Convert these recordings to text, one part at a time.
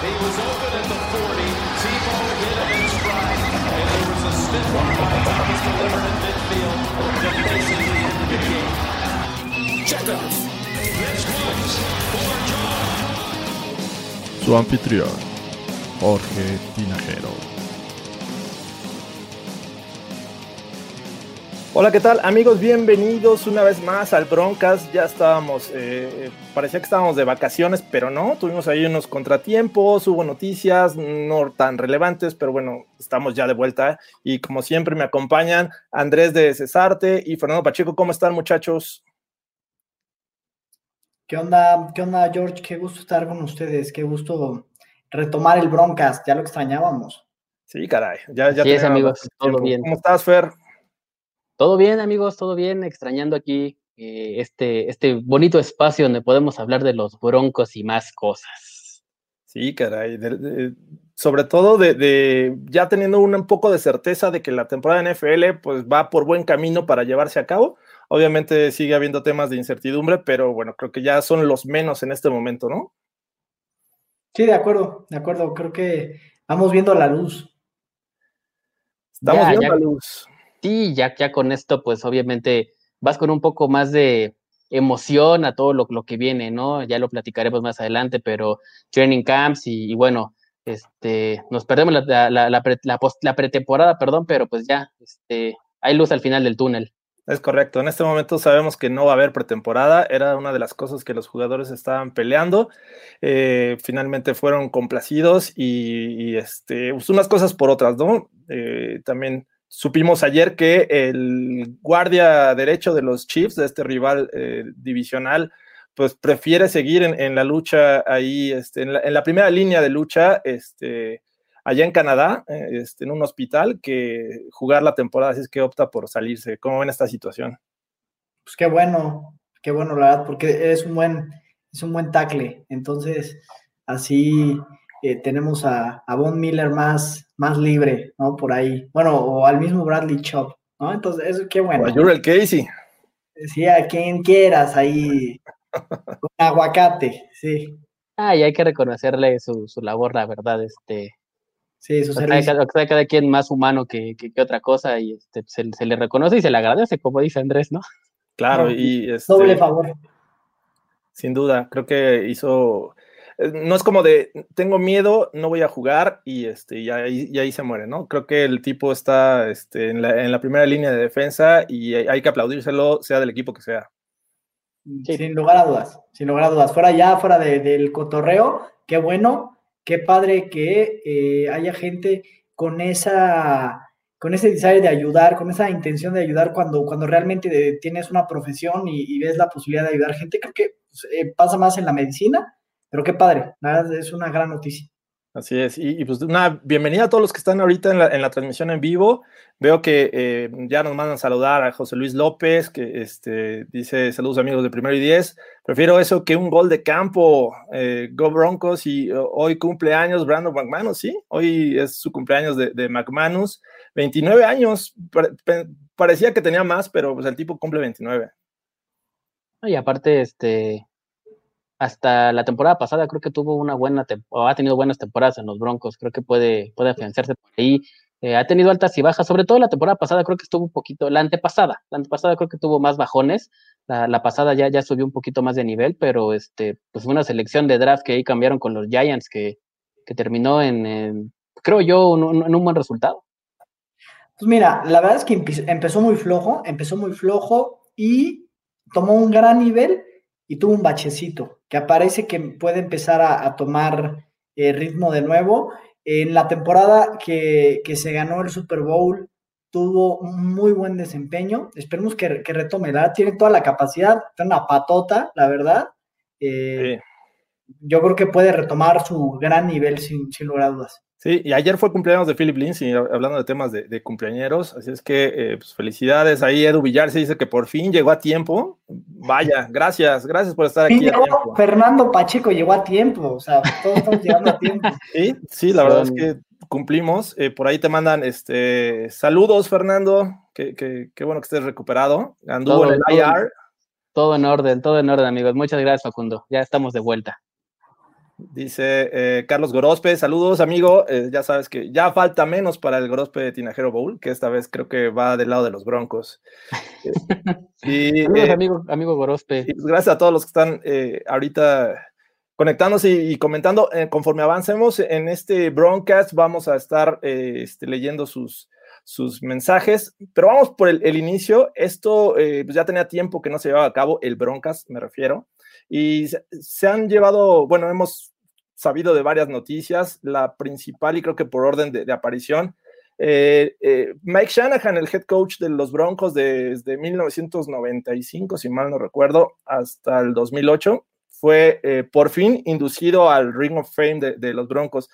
He was open at the 40. Tebow hit him in stride. And there was a stiff one by Thomas delivered in midfield game. Check. This one's for John. Su anfitrión, Jorge Tinajero. Hola, ¿qué tal amigos? Bienvenidos una vez más al Broncas. Ya estábamos, eh, parecía que estábamos de vacaciones, pero no, tuvimos ahí unos contratiempos, hubo noticias no tan relevantes, pero bueno, estamos ya de vuelta y como siempre me acompañan Andrés de Cesarte y Fernando Pacheco. ¿Cómo están muchachos? ¿Qué onda? ¿Qué onda, George? Qué gusto estar con ustedes, qué gusto retomar el Broncast, ya lo extrañábamos. Sí, caray, ya, ya teníamos amigos, todo bien. ¿Cómo estás, Fer? Todo bien, amigos, todo bien, extrañando aquí eh, este, este bonito espacio donde podemos hablar de los broncos y más cosas. Sí, caray. de- de- sobre todo de, de ya teniendo un, un poco de certeza de que la temporada de NFL pues va por buen camino para llevarse a cabo. Obviamente sigue habiendo temas de incertidumbre, pero bueno, creo que ya son los menos en este momento, ¿no? Sí, de acuerdo, de acuerdo. Creo que vamos viendo la luz. Estamos Ya, viendo ya. la luz. Sí, ya, ya con esto, pues obviamente vas con un poco más de emoción a todo lo, que viene, ¿no? Ya lo platicaremos más adelante, pero training camps y, bueno, este, nos perdemos la, pretemporada, perdón, pero pues ya, este, hay luz al final del túnel. Es correcto. En este momento sabemos que no va a haber pretemporada. Era una de las cosas que los jugadores estaban peleando. Eh, finalmente fueron complacidos y, y, este, pues, unas cosas por otras, ¿no? Eh, también supimos ayer que el guardia derecho de los Chiefs, de este rival eh, divisional, pues prefiere seguir en, en la lucha ahí, este, en, la, primera línea de lucha, este, allá en Canadá, eh, este, en un hospital, que jugar la temporada, así es que opta por salirse. ¿Cómo ven esta situación? Pues qué bueno, qué bueno, la verdad, porque es un buen, es un buen tackle. Entonces, así eh, tenemos a, a Von Miller más, más libre, ¿no? Por ahí. Bueno, o al mismo Bradley Chop, ¿no? Entonces, eso qué bueno. O a Jurel Casey. Sí, a quien quieras ahí. Con aguacate, sí. Ah, y hay que reconocerle su, su labor, la verdad, este, Sí, su servicio. cada, cada- cada quien más humano que, que- que otra cosa y este, se, se le reconoce y se le agradece, como dice Andrés, ¿no? Claro, No, y este, Doble favor. sin duda, creo que hizo. Eh, No es como de tengo miedo, no voy a jugar y este y ahí, y ahí se muere, ¿no? Creo que el tipo está este, en, la, en la primera línea de defensa y hay hay que aplaudírselo, sea del equipo que sea. Sí. Sin lugar a dudas, sin lugar a dudas. Fuera ya, fuera de- del cotorreo, qué bueno, qué padre que eh, haya gente con esa, con ese deseo de ayudar, con esa intención de ayudar cuando, cuando realmente de- tienes una profesión y, y ves la posibilidad de ayudar gente. Creo que pues, eh, pasa más en la medicina, pero qué padre, verdad es una gran noticia. Así es, y, y, pues una bienvenida a todos los que están ahorita en la, en la transmisión en vivo. Veo que eh, ya nos mandan saludar a José Luis López, que este, dice saludos amigos de primero y diez. Prefiero eso que un gol de campo. Eh, Go Broncos y uh, hoy cumpleaños Brandon McManus, ¿sí? Hoy es su cumpleaños de, de McManus. 29 años, parecía que tenía más, pero pues el tipo cumple 29. Y aparte, este, hasta la temporada pasada creo que tuvo una buena, o ha tenido buenas temporadas en los Broncos, creo que puede, puede afianzarse por ahí. Eh, ha tenido altas y bajas, sobre todo la temporada pasada creo que estuvo un poquito, la antepasada, la antepasada creo que tuvo más bajones, la, la pasada ya, ya subió un poquito más de nivel, pero este, pues fue una selección de draft que ahí cambiaron con los Giants que, que terminó en, en, creo yo, en un buen resultado. Pues mira, la verdad es que empezó muy flojo, empezó muy flojo y tomó un gran nivel y tuvo un bachecito que aparece que puede empezar a, tomar eh, ritmo de nuevo. En la temporada que, se ganó el Super Bowl, tuvo un muy buen desempeño. Esperemos que, retome. La tiene toda la capacidad, tiene una patota, la verdad. Eh, yo creo que puede retomar su gran nivel sin, sin lugar a dudas. Sí, y ayer fue cumpleaños de Philip Lindsay, hablando de temas de, de cumpleañeros, así es que eh, pues, felicidades. Ahí Edu Villar se dice que por fin llegó a tiempo. Vaya, gracias, gracias por estar aquí. Fernando Pacheco llegó a tiempo, o sea, todos estamos llegando a tiempo. Sí, sí, la verdad es que cumplimos. Eh, por ahí te mandan este saludos, Fernando. Qué, bueno que estés recuperado. Anduvo en el IR. Todo en orden, todo en orden, amigos. Muchas gracias, Facundo. Ya estamos de vuelta. Dice eh, Carlos Gorospe, saludos amigo, eh, ya sabes que ya falta menos para el Gorospe de Tinajero Bowl, que esta vez creo que va del lado de los Broncos. y, eh, amigo, amigo Gorospe. Pues, gracias a todos los que están ahorita conectándose y, comentando. conforme avancemos en este broadcast, vamos a estar este, leyendo sus, sus mensajes, pero vamos por el, inicio. Esto pues ya tenía tiempo que no se llevaba a cabo, el broadcast me refiero. Y se han llevado, bueno, hemos sabido de varias noticias, la principal y creo que por orden de, aparición. Eh, eh, Mike Shanahan, el head coach de los Broncos desde 1995, si mal no recuerdo, hasta el 2008, fue eh, por fin inducido al Ring of Fame de, de los Broncos.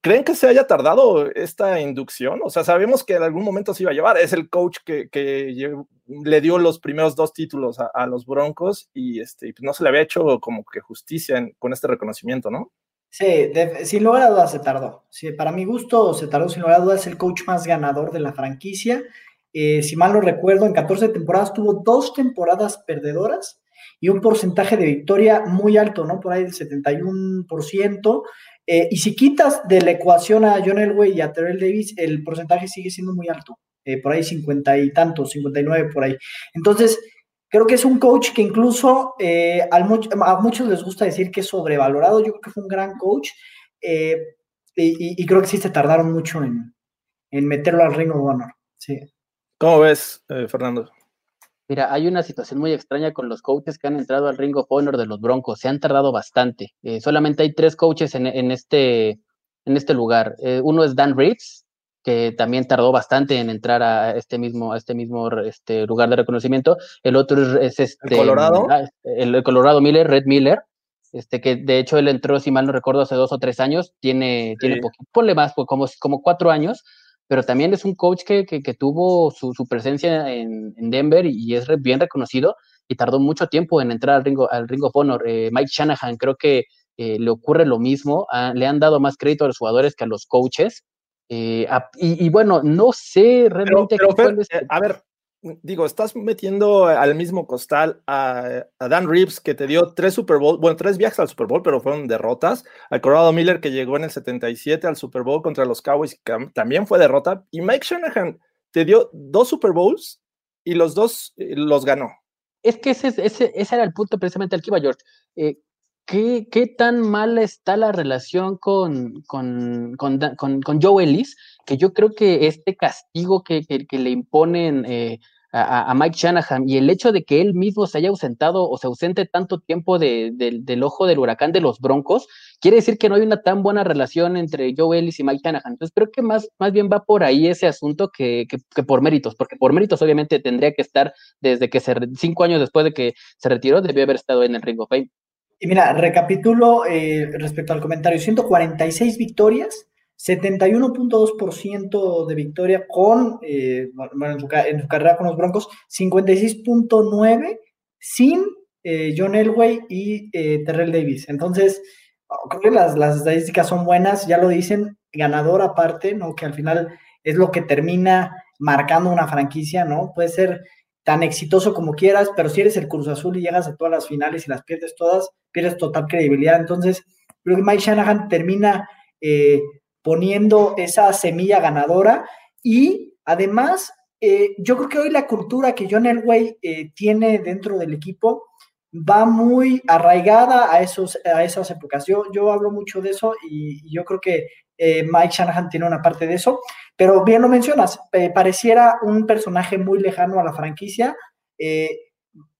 ¿Creen que se haya tardado esta inducción? O sea, sabemos que en algún momento se iba a llevar. Es el coach que, le dio los primeros dos títulos a, los Broncos y este, pues, no se le había hecho como que justicia con este reconocimiento, ¿no? Sí, sin lugar a dudas se tardó. Sí, para mi gusto se tardó, sin lugar a dudas, es el coach más ganador de la franquicia. Eh, si mal no recuerdo, en 14 temporadas tuvo dos temporadas perdedoras y un porcentaje de victoria muy alto, ¿no? Por ahí del 71%. Eh, y si quitas de la ecuación a John Elway y a Terrell Davis, el porcentaje sigue siendo muy alto, eh, por ahí 50 y tantos, 59 por ahí. Entonces, creo que es un coach que incluso eh, a muchos les gusta decir que es sobrevalorado. Yo creo que fue un gran coach y, creo que sí se tardaron mucho en, en meterlo al Ring of Honor. Sí. ¿Cómo ves, Fernando? Mira, hay una situación muy extraña con los coaches que han entrado al Ring of Honor de los Broncos. Se han tardado bastante. Eh, solamente hay tres coaches en, este, en este lugar. Eh, uno es Dan Reeves, que también tardó bastante en entrar a este mismo, a este mismo este lugar de reconocimiento. El otro es, este. ¿El Colorado? Ah, el, Colorado Miller, Red Miller. Este, que de hecho él entró, si mal no recuerdo, hace dos o tres años, tiene, tiene poquito, ponle más, pues, como, como cuatro años, pero también es un coach que, que, tuvo su, su presencia en, en, Denver y es bien reconocido y tardó mucho tiempo en entrar al Ring, al ring of Honor. Eh, Mike Shanahan creo que eh, le ocurre lo mismo, ah, le han dado más crédito a los jugadores que a los coaches. Eh, y, y, bueno, no sé realmente... a ver, digo, estás metiendo al mismo costal a, Dan Reeves, que te dio tres Super Bowl, bueno, tres viajes al Super Bowl, pero fueron derrotas. Al Colorado Miller, que llegó en el 77 al Super Bowl contra los Cowboys, también fue derrota. Y Mike Shanahan te dio dos Super Bowls y los dos eh, los ganó. Es que ese, ese, ese, era el punto precisamente al que iba George. Eh, ¿qué, ¿qué, tan mala está la relación con, con, con, con, Joe Ellis? Que yo creo que este castigo que, que, le imponen eh, a, Mike Shanahan y el hecho de que él mismo se haya ausentado o se ausente tanto tiempo de, del ojo del huracán de los Broncos, quiere decir que no hay una tan buena relación entre Joe Ellis y Mike Shanahan. Entonces creo que más, más bien va por ahí ese asunto que, que, por méritos, porque por méritos obviamente tendría que estar desde que se, cinco años después de que se retiró, debió haber estado en el Ring of Fame. Y mira, recapitulo eh, respecto al comentario, 146 victorias, 71.2% de victoria con, eh, bueno, en su, carrera con los Broncos, 56.9% sin eh, John Elway y eh, Terrell Davis. Entonces, oh, creo que las, las, estadísticas son buenas, ya lo dicen, ganador aparte, ¿no? Que al final es lo que termina marcando una franquicia, ¿no? Puede ser tan exitoso como quieras, pero si eres el Cruz Azul y llegas a todas las finales y las pierdes todas, pierdes total credibilidad. Entonces, creo que Mike Shanahan termina poniendo esa semilla ganadora y además eh, yo creo que hoy la cultura que John Elway eh, tiene dentro del equipo va muy arraigada a, esos, a esas épocas. Yo, yo hablo mucho de eso y, yo creo que eh, Mike Shanahan tiene una parte de eso, pero bien lo mencionas, pareciera un personaje muy lejano a la franquicia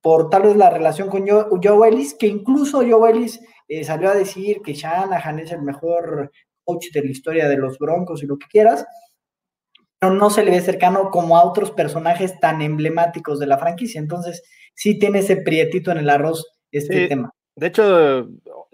por tal vez la relación con Joe, Joe Ellis, que incluso Joe Ellis salió a decir que Shanahan es el mejor coach de la historia de los Broncos y lo que quieras, pero no se le ve cercano como a otros personajes tan emblemáticos de la franquicia. Entonces, sí tiene ese prietito en el arroz este tema. De hecho,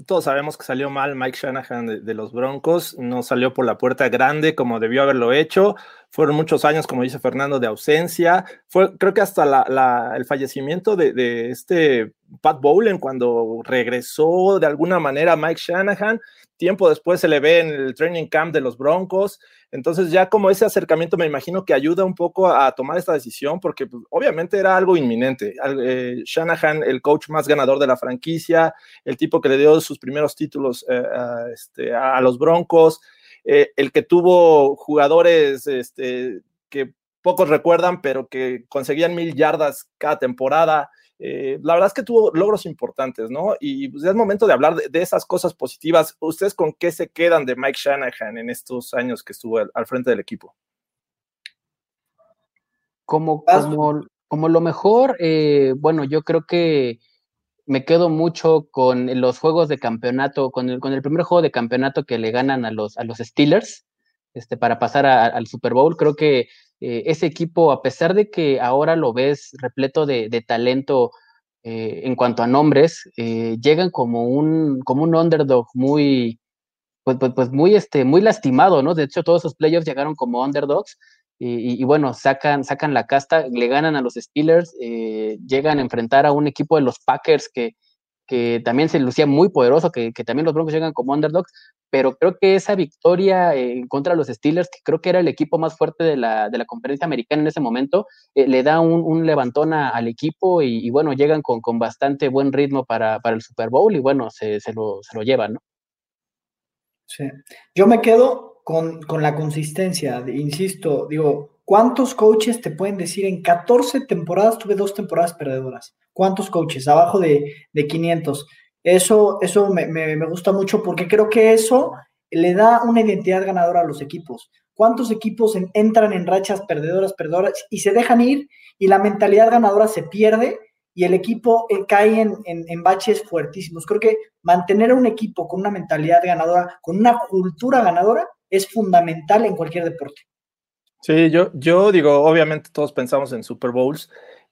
todos sabemos que salió mal Mike Shanahan de, los Broncos, no salió por la puerta grande como debió haberlo hecho. Fueron muchos años, como dice Fernando, de ausencia. Fue, creo que hasta la, el fallecimiento de, de, este Pat Bowlen, cuando regresó de alguna manera Mike Shanahan, tiempo después se le ve en el training camp de los Broncos. Entonces ya como ese acercamiento me imagino que ayuda un poco a tomar esta decisión porque pues, obviamente era algo inminente. Eh, Shanahan, el coach más ganador de la franquicia, el tipo que le dio sus primeros títulos eh, a, este, a, los Broncos, eh, el que tuvo jugadores este, que pocos recuerdan, pero que conseguían mil yardas cada temporada. Eh, la verdad es que tuvo logros importantes, ¿no? Y pues, es momento de hablar de, esas cosas positivas. ¿Ustedes con qué se quedan de Mike Shanahan en estos años que estuvo al, frente del equipo? Como, como, como lo mejor, eh, bueno, yo creo que me quedo mucho con los juegos de campeonato, con el, con el primer juego de campeonato que le ganan a los, a los Steelers, este, para pasar al Super Bowl. Creo que eh, ese equipo, a pesar de que ahora lo ves repleto de, talento eh, en cuanto a nombres, eh, llegan como un, como un underdog muy, pues, pues, pues, muy, este, muy lastimado, ¿no? De hecho, todos esos playoffs llegaron como underdogs. Y, y, bueno, sacan, sacan la casta, le ganan a los Steelers, llegan a enfrentar a un equipo de los Packers que, que también se lucía muy poderoso, que, que, también los Broncos llegan como underdogs, pero creo que esa victoria en contra los Steelers, que creo que era el equipo más fuerte de la, de la conferencia americana en ese momento, eh, le da un, un levantón al equipo y, bueno, llegan con, con, bastante buen ritmo para, para el Super Bowl y bueno, se, se, lo, se lo llevan, ¿no? Sí, yo me quedo con, con la consistencia, insisto, digo, ¿cuántos coaches te pueden decir en 14 temporadas tuve dos temporadas perdedoras? ¿Cuántos coaches? Abajo de, de 500. Eso, eso me, me, gusta mucho porque creo que eso le da una identidad ganadora a los equipos. ¿Cuántos equipos entran en rachas perdedoras, perdedoras y se dejan ir y la mentalidad ganadora se pierde y el equipo eh, cae en, en, baches fuertísimos? Creo que mantener a un equipo con una mentalidad ganadora, con una cultura ganadora, es fundamental en cualquier deporte. Sí, yo, yo digo, obviamente todos pensamos en Super Bowls,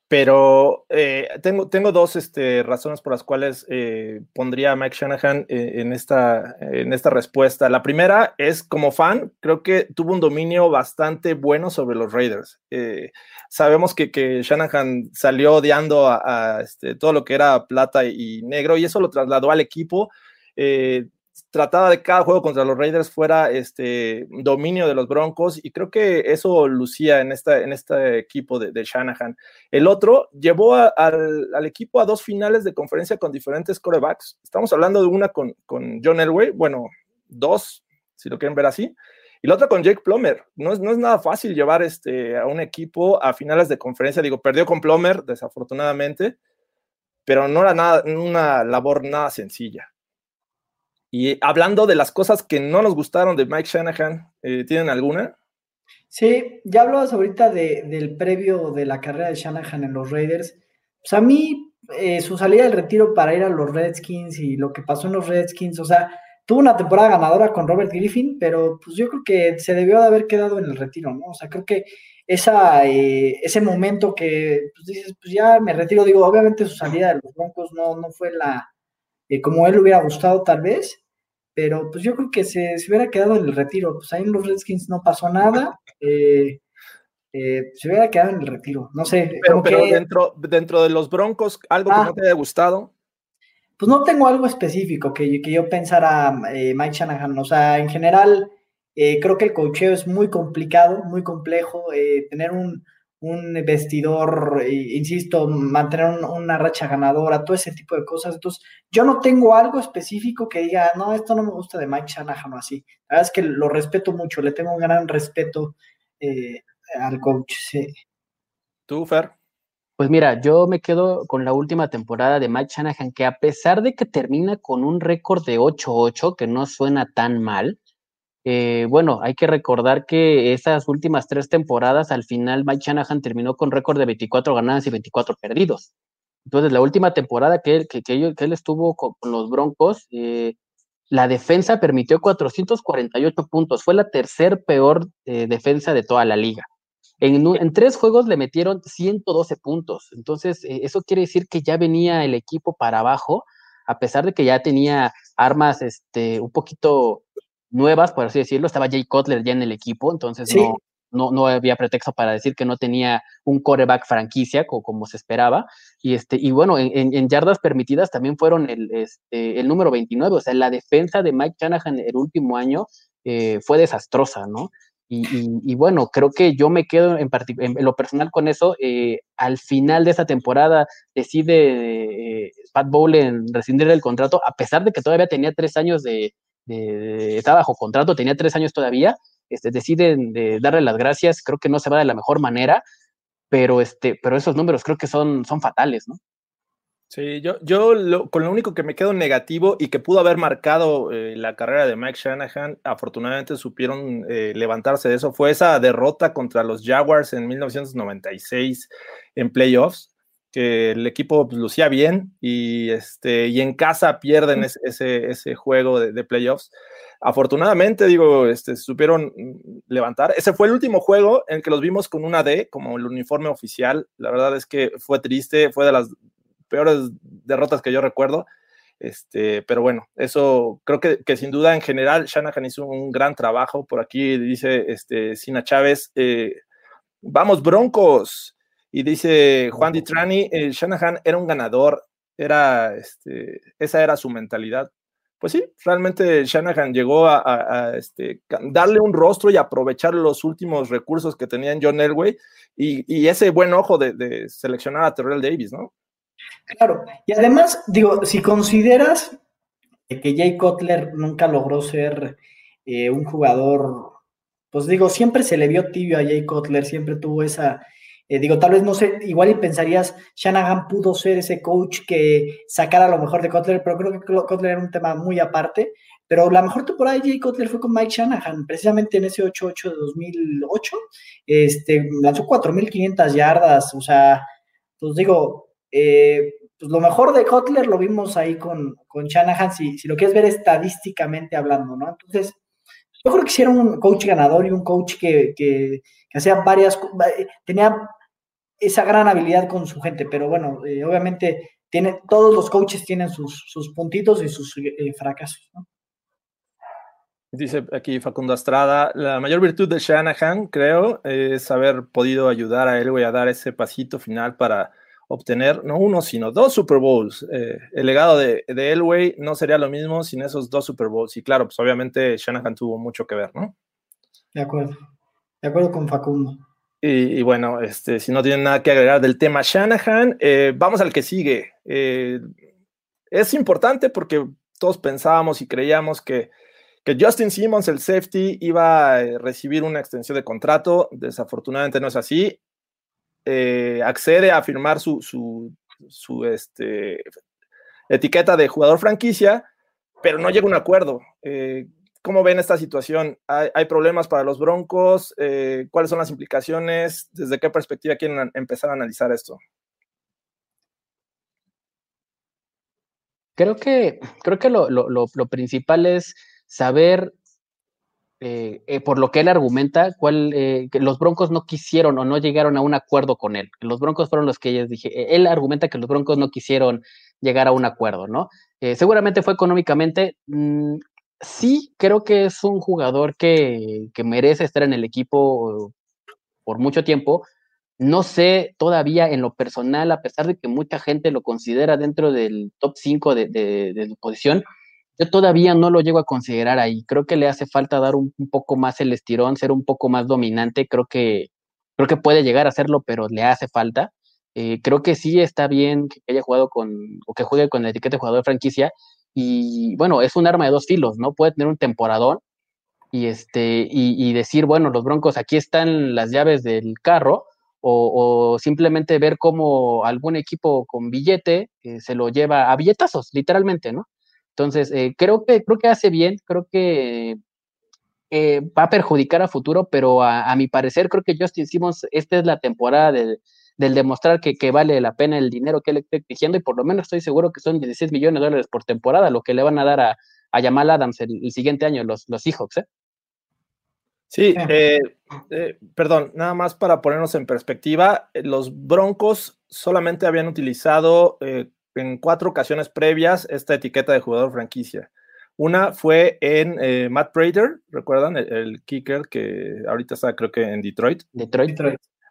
pero eh, tengo, tengo dos este, razones por las cuales eh, pondría a Mike Shanahan eh, en, esta, en esta respuesta. La primera es, como fan, creo que tuvo un dominio bastante bueno sobre los Raiders. sabemos que, que, Shanahan salió odiando a, este, todo lo que era plata y, negro y eso lo trasladó al equipo trataba de cada juego contra los Raiders fuera este dominio de los Broncos y creo que eso lucía en, esta, en este equipo de, Shanahan. El otro llevó al, equipo a dos finales de conferencia con diferentes corebacks. Estamos hablando de una con, con John Elway, bueno, dos, si lo quieren ver así, y la otra con Jake Plummer. No es, no es nada fácil llevar este, a un equipo a finales de conferencia. Digo, perdió con Plummer, desafortunadamente, pero no era nada, una labor nada sencilla. Y hablando de las cosas que no nos gustaron de Mike Shanahan, eh, ¿tienen alguna? Sí, ya hablabas ahorita del previo de la carrera de Shanahan en los Raiders. Pues a mí, eh, su salida del retiro para ir a los Redskins y lo que pasó en los Redskins, o sea, tuvo una temporada ganadora con Robert Griffin, pero pues yo creo que se debió de haber quedado en el retiro, ¿no? O sea, creo que esa, eh, ese momento que pues dices, pues ya me retiro, digo, obviamente su salida de los Broncos no, no fue la, eh, como él hubiera gustado tal vez, pero pues yo creo que se, se, hubiera quedado en el retiro, pues ahí en los Redskins no pasó nada, eh, eh, se hubiera quedado en el retiro, no sé. Pero, dentro, dentro de los Broncos, ¿algo que ah. no te haya gustado? Pues no tengo algo específico que, que yo pensara Mike Shanahan, o sea, en general creo que el cocheo es muy complicado, muy complejo, tener un, un vestidor, insisto, mantener una racha ganadora, todo ese tipo de cosas. Entonces, yo no tengo algo específico que diga, no, esto no me gusta de Mike Shanahan o así. La verdad es que lo respeto mucho, le tengo un gran respeto eh, al coach, sí. ¿Tú, Fer? Pues mira, yo me quedo con la última temporada de Mike Shanahan, que a pesar de que termina con un récord de 8-8, que no suena tan mal, eh, bueno, hay que recordar que esas últimas tres temporadas, al final Mike Shanahan terminó con récord de 24 ganadas y 24 perdidos. Entonces, la última temporada que él, estuvo con, los Broncos, eh, la defensa permitió 448 puntos. Fue la tercer peor eh, defensa de toda la liga. En, tres juegos le metieron 112 puntos. Entonces, eso quiere decir que ya venía el equipo para abajo, a pesar de que ya tenía armas este, un poquito nuevas, por así decirlo. Estaba Jay Cutler ya en el equipo, entonces no, no, no había pretexto para decir que no tenía un coreback franquicia como, se esperaba. Y, este, y bueno, en, yardas permitidas también fueron el, este, el número 29. O sea, la defensa de Mike Shanahan el último año eh, fue desastrosa, ¿no? Y, bueno, creo que yo me quedo en, lo personal con eso. Eh, al final de esa temporada decide eh, Pat Bowlen rescindir el contrato, a pesar de que todavía tenía tres años de, de, estaba bajo contrato, tenía tres años todavía, este, deciden de darle las gracias, creo que no se va de la mejor manera, pero, este, pero esos números creo que son, son fatales, ¿no? Sí, yo, yo con lo único que me quedo negativo y que pudo haber marcado eh, la carrera de Mike Shanahan, afortunadamente supieron eh, levantarse de eso, fue esa derrota contra los Jaguars en 1996 en playoffs, que el equipo pues, lucía bien y, este, y en casa pierden ese, ese, juego de, de playoffs afortunadamente, digo, este, supieron levantar. Ese fue el último juego en que los vimos con una D como el uniforme oficial. La verdad es que fue triste, fue de las peores derrotas que yo recuerdo. Este, pero bueno, eso creo que, que sin duda en general Shanahan hizo un gran trabajo. Por aquí dice este, Sina Chávez, eh, vamos Broncos. Y dice Juan Ditrani, eh, Shanahan era un ganador, era, este, esa era su mentalidad pues sí, realmente Shanahan llegó a, este, darle un rostro y aprovechar los últimos recursos que tenía en John Elway y, ese buen ojo de, seleccionar a Terrell Davis, ¿no? Claro, y además, digo, si consideras que Jay Cutler nunca logró ser eh, un jugador, pues digo, siempre se le vio tibio a Jay Cutler, siempre tuvo esa, eh, digo, tal vez no sé, igual y pensarías, Shanahan pudo ser ese coach que sacara lo mejor de Kotler, pero creo que Kotler era un tema muy aparte. Pero la mejor temporada de Jay Kotler fue con Mike Shanahan, precisamente en ese 8-8 de 2008. Este, lanzó 4.500 yardas, o sea, pues digo, eh, pues lo mejor de Kotler lo vimos ahí con, con Shanahan, si, si lo quieres ver estadísticamente hablando, ¿no? Entonces, yo creo que hicieron un coach ganador y un coach que, que, que hacía varias, tenía esa gran habilidad con su gente, pero bueno, eh, obviamente tiene, todos los coaches tienen sus, sus puntitos y sus eh, fracasos. Dice aquí Facundo Estrada, la mayor virtud de Shanahan, creo, es haber podido ayudar a Elway a dar ese pasito final para obtener no uno, sino dos Super Bowls. Eh, el legado de, de, Elway no sería lo mismo sin esos dos Super Bowls. Y claro, pues obviamente Shanahan tuvo mucho que ver, ¿no? De acuerdo. De acuerdo con Facundo. Y, bueno, este, si no tienen nada que agregar del tema Shanahan, eh, vamos al que sigue. Eh, es importante porque todos pensábamos y creíamos que, que, Justin Simmons, el safety, iba a recibir una extensión de contrato. Desafortunadamente no es así. Accede a firmar su, su, su este, etiqueta de jugador franquicia, pero no llega a un acuerdo. ¿Cómo ven esta situación? ¿Hay, problemas para los Broncos? Eh, ¿Cuáles son las implicaciones? ¿Desde qué perspectiva quieren empezar a analizar esto? Creo que, creo que lo, principal es saber, eh, eh, por lo que él argumenta, cuál, que los Broncos no quisieron o no llegaron a un acuerdo con él. Los Broncos fueron los que ellos dije, él argumenta que los Broncos no quisieron llegar a un acuerdo, ¿no? seguramente fue económicamente, mm, sí creo que es un jugador que, merece estar en el equipo por mucho tiempo. No sé todavía en lo personal, a pesar de que mucha gente lo considera dentro del top 5 de, de, su posición, yo todavía no lo llego a considerar ahí. Creo que le hace falta dar un, poco más el estirón, ser un poco más dominante. Creo que, creo que puede llegar a hacerlo, pero le hace falta. Eh, creo que sí está bien que haya jugado con, o que juegue con la etiqueta de jugador de franquicia, y bueno, es un arma de dos filos, ¿no? Puede tener un temporadón y, este, y, decir, bueno, los Broncos, aquí están las llaves del carro, o, simplemente ver cómo algún equipo con billete eh, se lo lleva a billetazos, literalmente, ¿no? Entonces, eh, creo, que, creo que hace bien, creo que eh, va a perjudicar a futuro, pero a, mi parecer creo que Justin Simmons, esta es la temporada del, demostrar que, vale la pena el dinero que le está exigiendo y por lo menos estoy seguro que son 16 millones de dólares por temporada lo que le van a dar a, a Jamal Adams el, siguiente año, los, los Seahawks. ¿eh? Sí, eh, eh, perdón, nada más para ponernos en perspectiva, eh, los Broncos solamente habían utilizado en cuatro ocasiones previas esta etiqueta de jugador franquicia. Una fue en Matt Prater, ¿recuerdan? El, kicker que ahorita está creo que en Detroit. Detroit.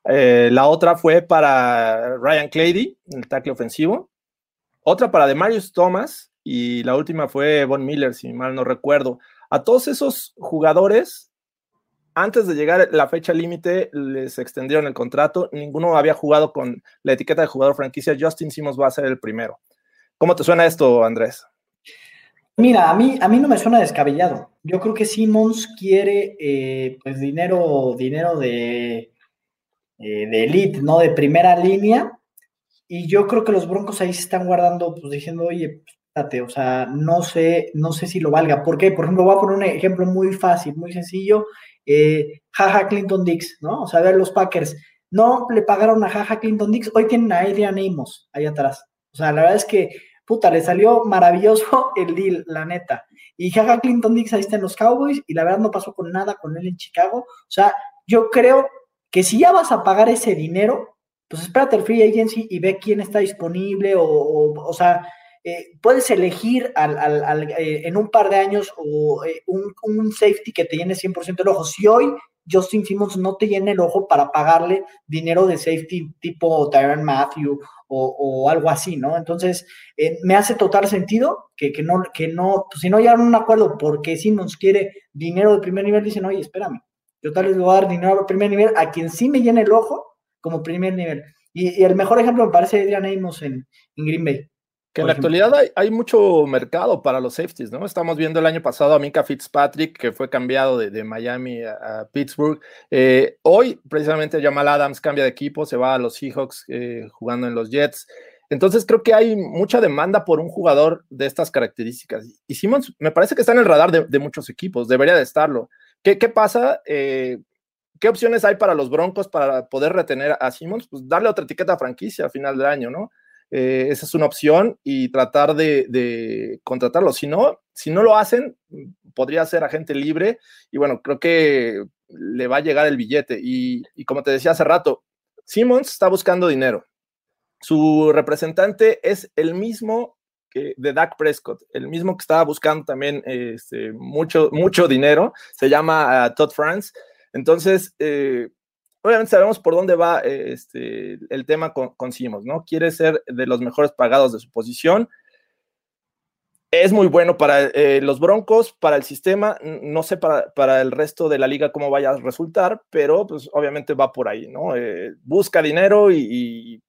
la otra fue para Ryan Clady, el tackle ofensivo. Otra para Demarius Thomas y la última fue Von Miller, si mal no recuerdo. A todos esos jugadores antes de llegar la fecha límite, les extendieron el contrato. Ninguno había jugado con la etiqueta de jugador franquicia. Justin Simmons va a ser el primero. ¿Cómo te suena esto, Andrés? Mira, a mí, a mí no me suena descabellado. Yo creo que Simmons quiere eh, pues dinero, dinero de, eh, de elite, ¿no? De primera línea. Y yo creo que los Broncos ahí se están guardando, pues diciendo, oye, espérate, o sea, no sé, no sé si lo valga. ¿Por qué? Por ejemplo, voy a poner un ejemplo muy fácil, muy sencillo eh, jaja Clinton Dix, ¿no? O sea, ver los Packers, no le pagaron a jaja Clinton Dix, hoy tienen a Adrian Amos ahí atrás. O sea, la verdad es que, puta, le salió maravilloso el deal, la neta. Y jaja Clinton Dix ahí está en los Cowboys y la verdad no pasó con nada con él en Chicago. O sea, yo creo que si ya vas a pagar ese dinero, pues espérate el free agency y ve quién está disponible o, o, o sea, eh, puedes elegir eh, en un par de años o, eh, un, safety que te llene 100% el ojo. Si hoy Justin Simmons no te llena el ojo para pagarle dinero de safety tipo Tyron Matthew o, algo así, ¿no? Entonces, me hace total sentido que, no, que no, si no llegan a un acuerdo porque Simmons quiere dinero de primer nivel, dicen, oye, espérame, yo tal vez voy a dar dinero de primer nivel a quien sí me llene el ojo como primer nivel. Y, el mejor ejemplo me parece Adrian Amos en Green Bay. Que en la actualidad hay, mucho mercado para los safeties, ¿no? Estamos viendo el año pasado a Mika Fitzpatrick, que fue cambiado de, Miami a, Pittsburgh. Eh, hoy, precisamente, Jamal Adams cambia de equipo, se va a los Seahawks eh, jugando en los Jets. Entonces, creo que hay mucha demanda por un jugador de estas características. Y Simmons me parece que está en el radar de, muchos equipos, debería de estarlo. ¿Qué, pasa? Eh, ¿Qué opciones hay para los Broncos para poder retener a Simmons? Pues darle otra etiqueta a franquicia a final del año, ¿no? Eh, esa es una opción y tratar de, contratarlo. Si no, si no lo hacen, podría ser agente libre y bueno, creo que le va a llegar el billete. Y, como te decía hace rato, Simmons está buscando dinero. Su representante es el mismo que de Dak Prescott, el mismo que estaba buscando también este, mucho, mucho dinero, se llama ah, Todd France. Entonces, eh, obviamente sabemos por dónde va eh, este, el tema con, con ¿no? Quiere ser de los mejores pagados de su posición. Es muy bueno para eh, los Broncos, para el sistema, no sé para, para, el resto de la liga cómo vaya a resultar, pero pues obviamente va por ahí, ¿no? Eh, busca dinero y,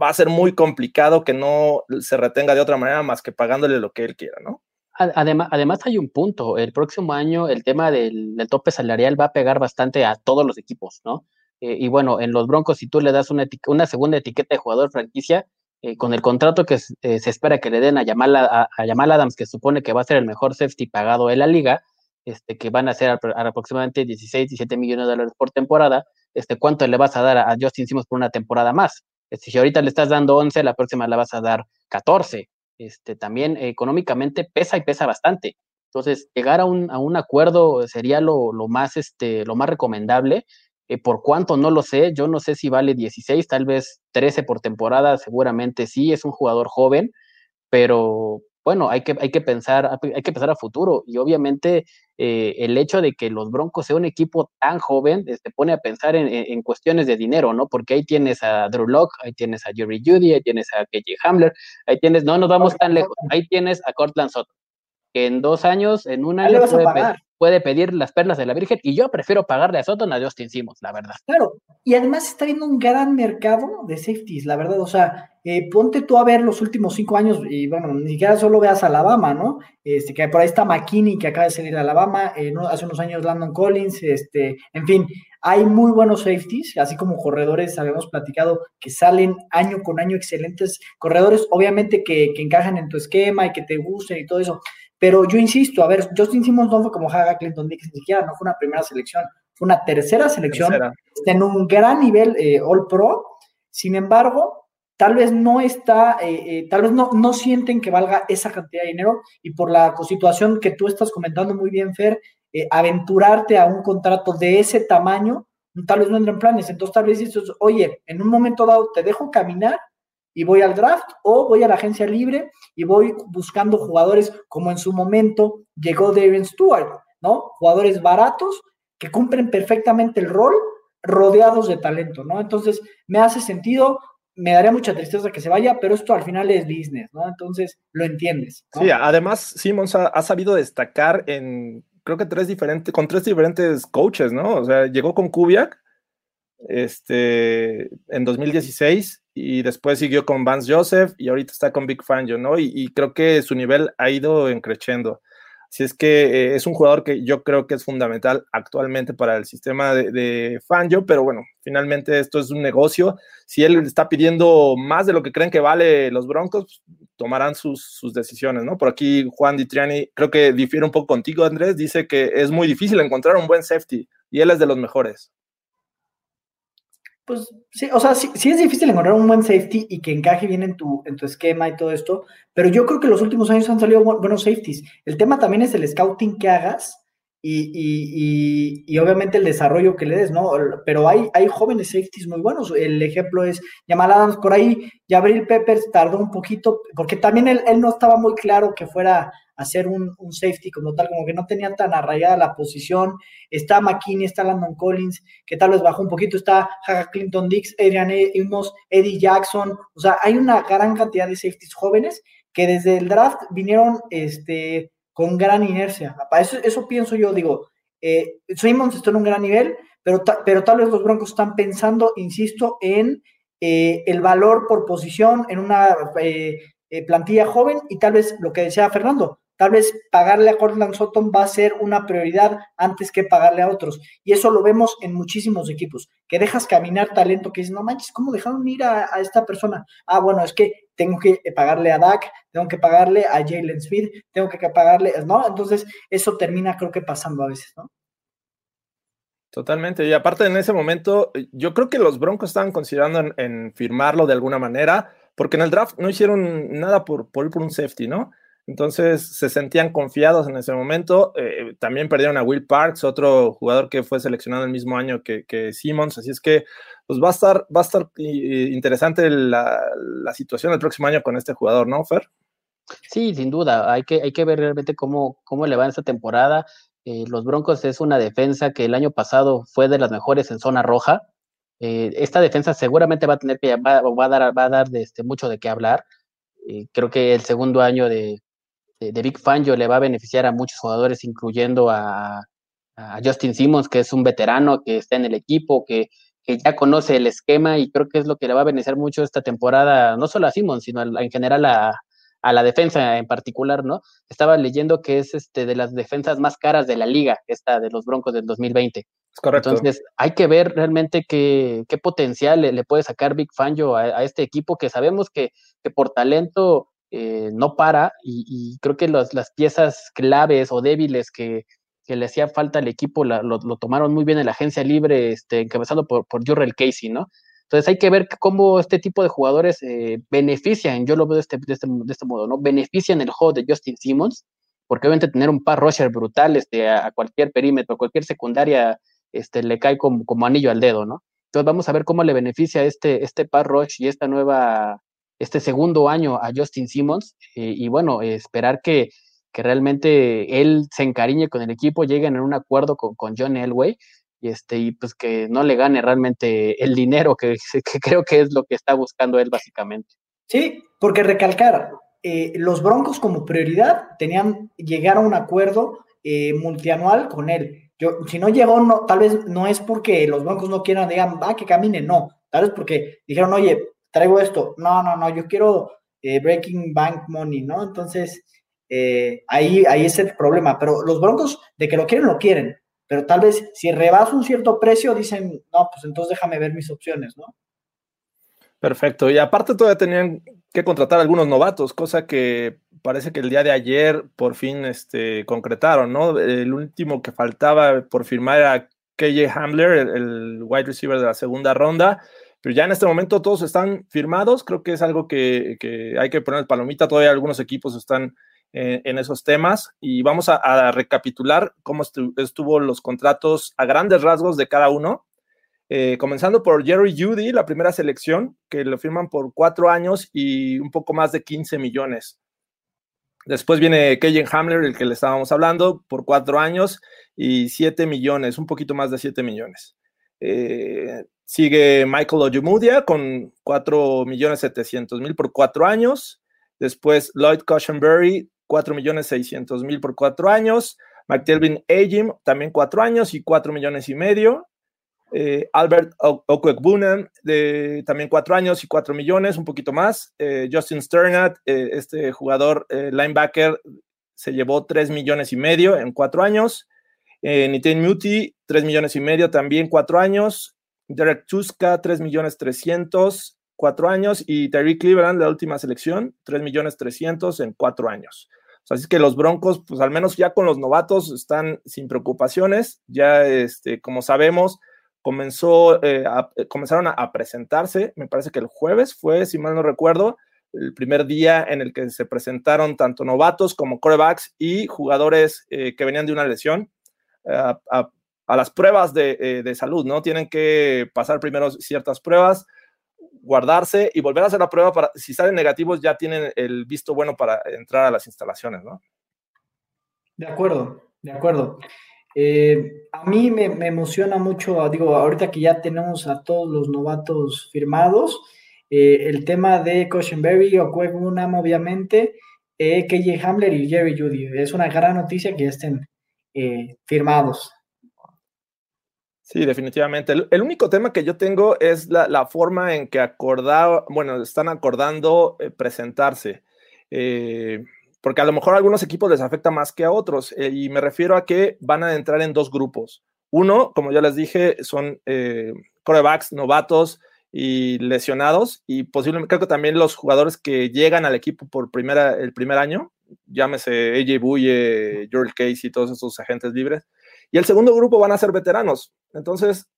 va a ser muy complicado que no se retenga de otra manera más que pagándole lo que él quiera, ¿no? Además, además hay un punto, el próximo año el tema del, del tope salarial va a pegar bastante a todos los equipos, ¿no? Eh, y bueno, en los Broncos, si tú le das una, una segunda etiqueta de jugador franquicia, eh, con el contrato que eh, se espera que le den a Jamal, a, Adams, que supone que va a ser el mejor safety pagado de la liga, este, que van a ser aproximadamente 16, 17 millones de dólares por temporada, este, ¿cuánto le vas a dar a, Justin Simmons por una temporada más? Este, si ahorita le estás dando 11, la próxima le vas a dar 14. Este, también económicamente pesa y pesa bastante. Entonces, llegar a un, a un acuerdo sería lo, lo, más, este, lo más recomendable eh, por cuánto no lo sé, yo no sé si vale 16, tal vez 13 por temporada, seguramente sí, es un jugador joven, pero bueno, hay que, hay que, pensar, hay que pensar a futuro y obviamente eh, el hecho de que los Broncos sea un equipo tan joven te este, pone a pensar en, cuestiones de dinero, ¿no? Porque ahí tienes a Drew Locke, ahí tienes a Jerry Judy, ahí tienes a KJ Hamler, ahí tienes, no nos vamos tan lejos, ahí tienes a Cortland Sutton. Que en dos años, en un le año puede, pe- pagar. puede pedir las perlas de la Virgen y yo prefiero pagarle a Sutton a Justin Simmons, la verdad. Claro, y además está viendo un gran mercado de safeties, la verdad, o sea, eh, ponte tú a ver los últimos cinco años, y bueno, ni siquiera solo veas Alabama, ¿no? Este, que por ahí está McKinney, que acaba de salir de Alabama, eh, no- hace unos años Landon Collins, este, en fin, hay muy buenos safeties, así como corredores, habíamos platicado, que salen año con año excelentes corredores, obviamente que, que encajan en tu esquema y que te gusten y todo eso, pero yo insisto, a ver, Justin Simmons no fue como Haga Clinton Dix, ni siquiera, no fue una primera selección, fue una tercera selección, Tercera. está en un gran nivel eh, All Pro, sin embargo, tal vez no está, eh, eh, tal vez no, no sienten que valga esa cantidad de dinero. Y por la situación que tú estás comentando muy bien, Fer, eh, aventurarte a un contrato de ese tamaño, tal vez no entra en planes, entonces tal vez dices, oye, en un momento dado te dejo caminar y voy al draft o voy a la agencia libre y voy buscando jugadores como en su momento llegó Darren Stewart, ¿no? Jugadores baratos que cumplen perfectamente el rol rodeados de talento, ¿no? Entonces, me hace sentido, me daría mucha tristeza que se vaya, pero esto al final es business, ¿no? Entonces, lo entiendes. Sí, además, Simmons ha, ha sabido destacar en, creo que tres diferentes, con tres diferentes coaches, ¿no? O sea, llegó con Kubiak este, en 2016 y después siguió con Vance Joseph y ahorita está con Big Fangio, ¿no? Y, creo que su nivel ha ido creciendo. Así es que eh, es un jugador que yo creo que es fundamental actualmente para el sistema de, de Fangio, pero bueno, finalmente esto es un negocio. Si él está pidiendo más de lo que creen que vale los Broncos, tomarán sus, sus decisiones, ¿no? Por aquí Juan Ditriani, creo que difiere un poco contigo, Andrés, dice que es muy difícil encontrar un buen safety y él es de los mejores. Pues sí, o sea, sí, sí, es difícil encontrar un buen safety y que encaje bien en tu, en tu esquema y todo esto, pero yo creo que los últimos años han salido bu buenos safeties. El tema también es el scouting que hagas y, y, y, obviamente el desarrollo que le des, ¿no? Pero hay, hay jóvenes safeties muy buenos. El ejemplo es Jamal Adams, por ahí Jabril Peppers tardó un poquito, porque también él, él no estaba muy claro que fuera a ser un, safety como tal, como que no tenía tan arraigada la posición. Está McKinney, está Landon Collins, que tal vez bajó un poquito, está Haga Clinton Dix, Adrian Amos, Eddie Jackson, o sea, hay una gran cantidad de safeties jóvenes que desde el draft vinieron este, con gran inercia. Eso, eso pienso yo, digo, eh, Simmons está en un gran nivel, pero, pero tal vez los Broncos están pensando, insisto, en eh, el valor por posición, en una eh, plantilla joven y tal vez lo que decía Fernando, tal vez pagarle a Cortland Sutton va a ser una prioridad antes que pagarle a otros. Y eso lo vemos en muchísimos equipos, que dejas caminar talento, que dices, no manches, ¿cómo dejaron ir a esta persona? Ah, bueno, es que tengo que pagarle a Dak, tengo que pagarle a Jalen Smith, tengo que pagarle, ¿no? Entonces, eso termina creo que pasando a veces, ¿no? Totalmente. Y aparte en ese momento, yo creo que los Broncos estaban considerando en, firmarlo de alguna manera, porque en el draft no hicieron nada por, por por un safety, ¿no? Entonces se sentían confiados en ese momento. Eh, también perdieron a Will Parks, otro jugador que fue seleccionado el mismo año que, Simmons. Así es que pues va a estar, va a estar interesante la, situación el próximo año con este jugador, ¿no, Fer? Sí, sin duda. Hay que, hay que ver realmente cómo, cómo le va en esta temporada. Eh, los Broncos es una defensa que el año pasado fue de las mejores en zona roja. Eh, esta defensa seguramente va a tener que va, va a dar, va a dar de este, mucho de qué hablar. creo que el segundo año de, de, de, Big Fangio le va a beneficiar a muchos jugadores, incluyendo a, a, Justin Simmons, que es un veterano que está en el equipo, que, que, ya conoce el esquema y creo que es lo que le va a beneficiar mucho esta temporada, no solo a Simmons, sino a, en general a, a, la defensa en particular, ¿no? Estaba leyendo que es este de las defensas más caras de la liga, esta de los Broncos del 2020. Es correcto. Entonces, hay que ver realmente qué, qué potencial le, le, puede sacar Big Fangio a, a, este equipo que sabemos que, que por talento eh, no para y, creo que las piezas claves o débiles que, que le hacía falta al equipo lo, lo, tomaron muy bien en la agencia libre, este, encabezando por, por Jurrell Casey, ¿no? Entonces hay que ver cómo este tipo de jugadores eh, benefician, yo lo veo de este, de, este, de este, modo, ¿no? Benefician el juego de Justin Simmons, porque obviamente tener un par rusher brutal este, a, a cualquier perímetro, a cualquier secundaria, este, le cae como, como, anillo al dedo, ¿no? Entonces vamos a ver cómo le beneficia este, este par rush y esta nueva, este segundo año a Justin Simmons, eh, y bueno, esperar que, que realmente él se encariñe con el equipo, lleguen en un acuerdo con, con John Elway, y este y pues que no le gane realmente el dinero que, que, creo que es lo que está buscando él básicamente. Sí, porque recalcar, eh, los Broncos como prioridad tenían llegar a un acuerdo eh, multianual con él. Yo, si no llegó, no, tal vez no es porque los Broncos no quieran, digan, ah, que camine, no. Tal vez porque dijeron, oye, traigo esto. No, no, no, yo quiero eh, Breaking Bank Money, ¿no? Entonces, ahí, ahí es el problema. Pero los Broncos, de que lo quieren, lo quieren. Pero tal vez si rebasa un cierto precio, dicen, no, pues entonces déjame ver mis opciones, ¿no? Perfecto. Y aparte todavía tenían que contratar algunos novatos, cosa que parece que el día de ayer por fin este, concretaron, ¿no? El último que faltaba por firmar era KJ Hamler, el, wide receiver de la segunda ronda, pero ya en este momento todos están firmados, creo que es algo que, hay que poner palomita, todavía algunos equipos están en esos temas y vamos a, recapitular cómo estuvo los contratos a grandes rasgos de cada uno eh, comenzando por Jerry Judy, la primera selección, que lo firman por cuatro años y un poco más de 15 millones. Después viene Kejen Hamler, el que le estábamos hablando, por cuatro años y 7 millones, un poquito más de 7 millones. Eh, sigue Michael Ojumudia con 4 millones 700 mil por cuatro años. Después Lloyd Cushenberry, 4 millones 600 mil por cuatro años. McTelvin Ajim, también cuatro años y 4 millones y medio. Eh, Albert Okwekbunem, de también cuatro años y cuatro millones, un poquito más. Eh, Justin Sternat, eh, este jugador linebacker, se llevó tres millones y medio en cuatro años. Nitin Muti, tres millones y medio, también cuatro años. Derek Tuska, tres millones trescientos, cuatro años. Y Terry Cleveland, la última selección, tres millones trescientos en cuatro años. así que los Broncos, pues al menos ya con los novatos, están sin preocupaciones. Ya, este, como sabemos, comenzó, eh, eh, comenzaron a, presentarse, me parece que el jueves fue, si mal no recuerdo, el primer día en el que se presentaron tanto novatos como corebacks y jugadores eh, que venían de una lesión a, las pruebas de, de, salud, ¿no? Tienen que pasar primero ciertas pruebas, guardarse y volver a hacer la prueba para, si salen negativos, ya tienen el visto bueno para entrar a las instalaciones, ¿no? De acuerdo, de acuerdo. Eh, a mí me, emociona mucho, digo, ahorita que ya tenemos a todos los novatos firmados, eh, el tema de Cushenberry o Munam, obviamente, eh, KJ Hamler y Jerry Judy. Es una gran noticia que estén eh, firmados. Sí, definitivamente. El, único tema que yo tengo es la, forma en que acordado, bueno, están acordando presentarse porque a lo mejor a algunos equipos les afecta más que a otros, eh, y me refiero a que van a entrar en dos grupos. Uno, como ya les dije, son eh, corebacks novatos y lesionados, y posiblemente creo que también los jugadores que llegan al equipo por primera, el primer año, llámese AJ Buye, George Casey todos esos agentes libres. Y el segundo grupo van a ser veteranos. Entonces,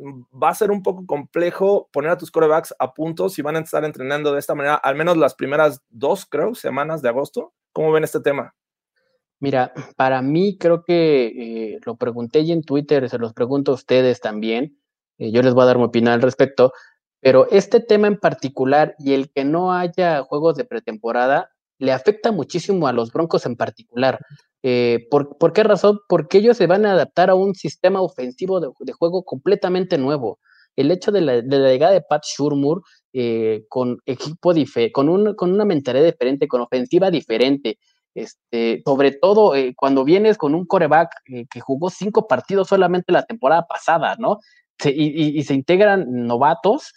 va a ser un poco complejo poner a tus corebacks a punto si van a estar entrenando de esta manera, al menos las primeras dos, creo, semanas de agosto. ¿Cómo ven este tema? Mira, para mí creo que eh, lo pregunté ya en Twitter, se los pregunto a ustedes también. Eh, yo les voy a dar mi opinión al respecto, pero este tema en particular y el que no haya juegos de pretemporada le afecta muchísimo a los Broncos en particular. Eh, ¿por, qué razón? Porque ellos se van a adaptar a un sistema ofensivo de, juego completamente nuevo. El hecho de la, llegada de Pat Shurmur eh, con equipo con, con una mentalidad diferente, con ofensiva diferente, este, sobre todo eh, cuando vienes con un coreback que jugó cinco partidos solamente la temporada pasada, ¿no? y, se integran novatos,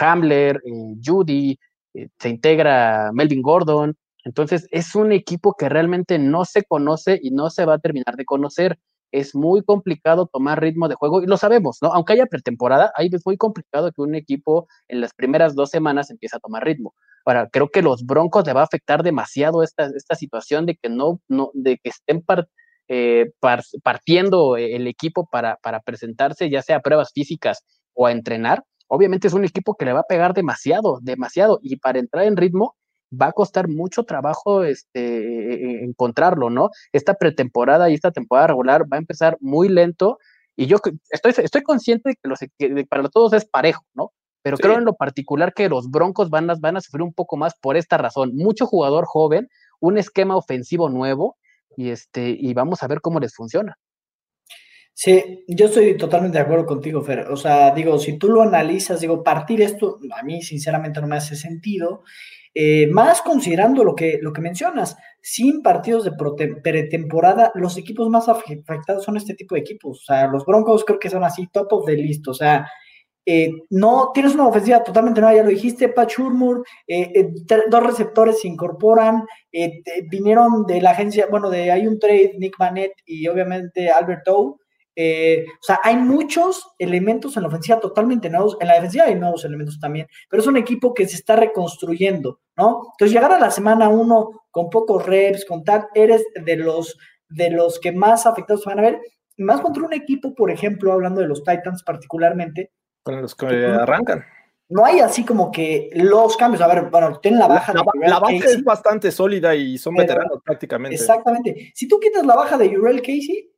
Hamler, Judy, se integra Melvin Gordon, entonces, es un equipo que realmente no se conoce y no se va a terminar de conocer. Es muy complicado tomar ritmo de juego y lo sabemos, ¿no? Aunque haya pretemporada, ahí es muy complicado que un equipo en las primeras dos semanas empiece a tomar ritmo. Ahora, creo que los Broncos le va a afectar demasiado esta, esta situación de que no, no, de que estén eh, partiendo el equipo para, para presentarse, ya sea a pruebas físicas o a entrenar. Obviamente es un equipo que le va a pegar demasiado, demasiado. Y para entrar en ritmo, va a costar mucho trabajo este, encontrarlo, ¿no? Esta pretemporada y esta temporada regular va a empezar muy lento y yo estoy, estoy consciente de que, los, para todos es parejo, ¿no? Pero creo en lo particular que los Broncos van a, van a sufrir un poco más por esta razón. Mucho jugador joven, un esquema ofensivo nuevo y, este, y vamos a ver cómo les funciona. Sí, yo estoy totalmente de acuerdo contigo, Fer. O sea, digo, si tú lo analizas, digo, partir esto, a mí sinceramente no me hace sentido. Eh, más considerando lo que, lo que mencionas, sin partidos de pretemporada, los equipos más afectados son este tipo de equipos. O sea, los Broncos creo que son así, top of the list. O sea, eh, no tienes una ofensiva totalmente nueva, ya lo dijiste, Pachurmur, eh, dos receptores se incorporan, vinieron de la agencia, bueno, de hay un trade, Nick Manette y obviamente Albert O. Eh, o sea, hay muchos elementos en la ofensiva totalmente nuevos. En la defensiva hay nuevos elementos también, pero es un equipo que se está reconstruyendo, ¿no? Entonces, llegar a la semana uno con pocos reps, con tal, eres de los, de los que más afectados van a ver. Más contra un equipo, por ejemplo, hablando de los Titans particularmente. Con los que arrancan. No hay así como que los cambios. A ver, bueno, tienen la baja. La, de la baja es bastante sólida y son veteranos prácticamente. Exactamente. Si tú quitas la baja de Urel Casey,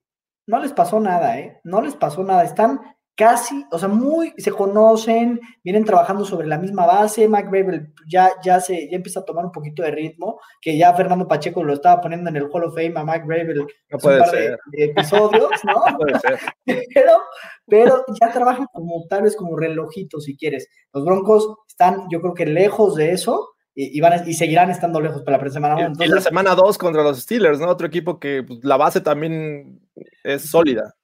no les pasó nada, ¿eh? No les pasó nada. Están casi, o sea, muy, se conocen, vienen trabajando sobre la misma base. Mike ya, ya, se, ya empieza a tomar un poquito de ritmo, que ya Fernando Pacheco lo estaba poniendo en el Hall of Fame a Mike Bravel no puede un par ser. De, episodios, ¿no? no puede ser. Pero, pero ya trabajan como tal vez como relojitos, si quieres. Los Broncos están, yo creo que lejos de eso y, van y seguirán estando lejos para la semana 1. Y, la semana 2 contra los Steelers, ¿no? Otro equipo que pues, la base también es sólida.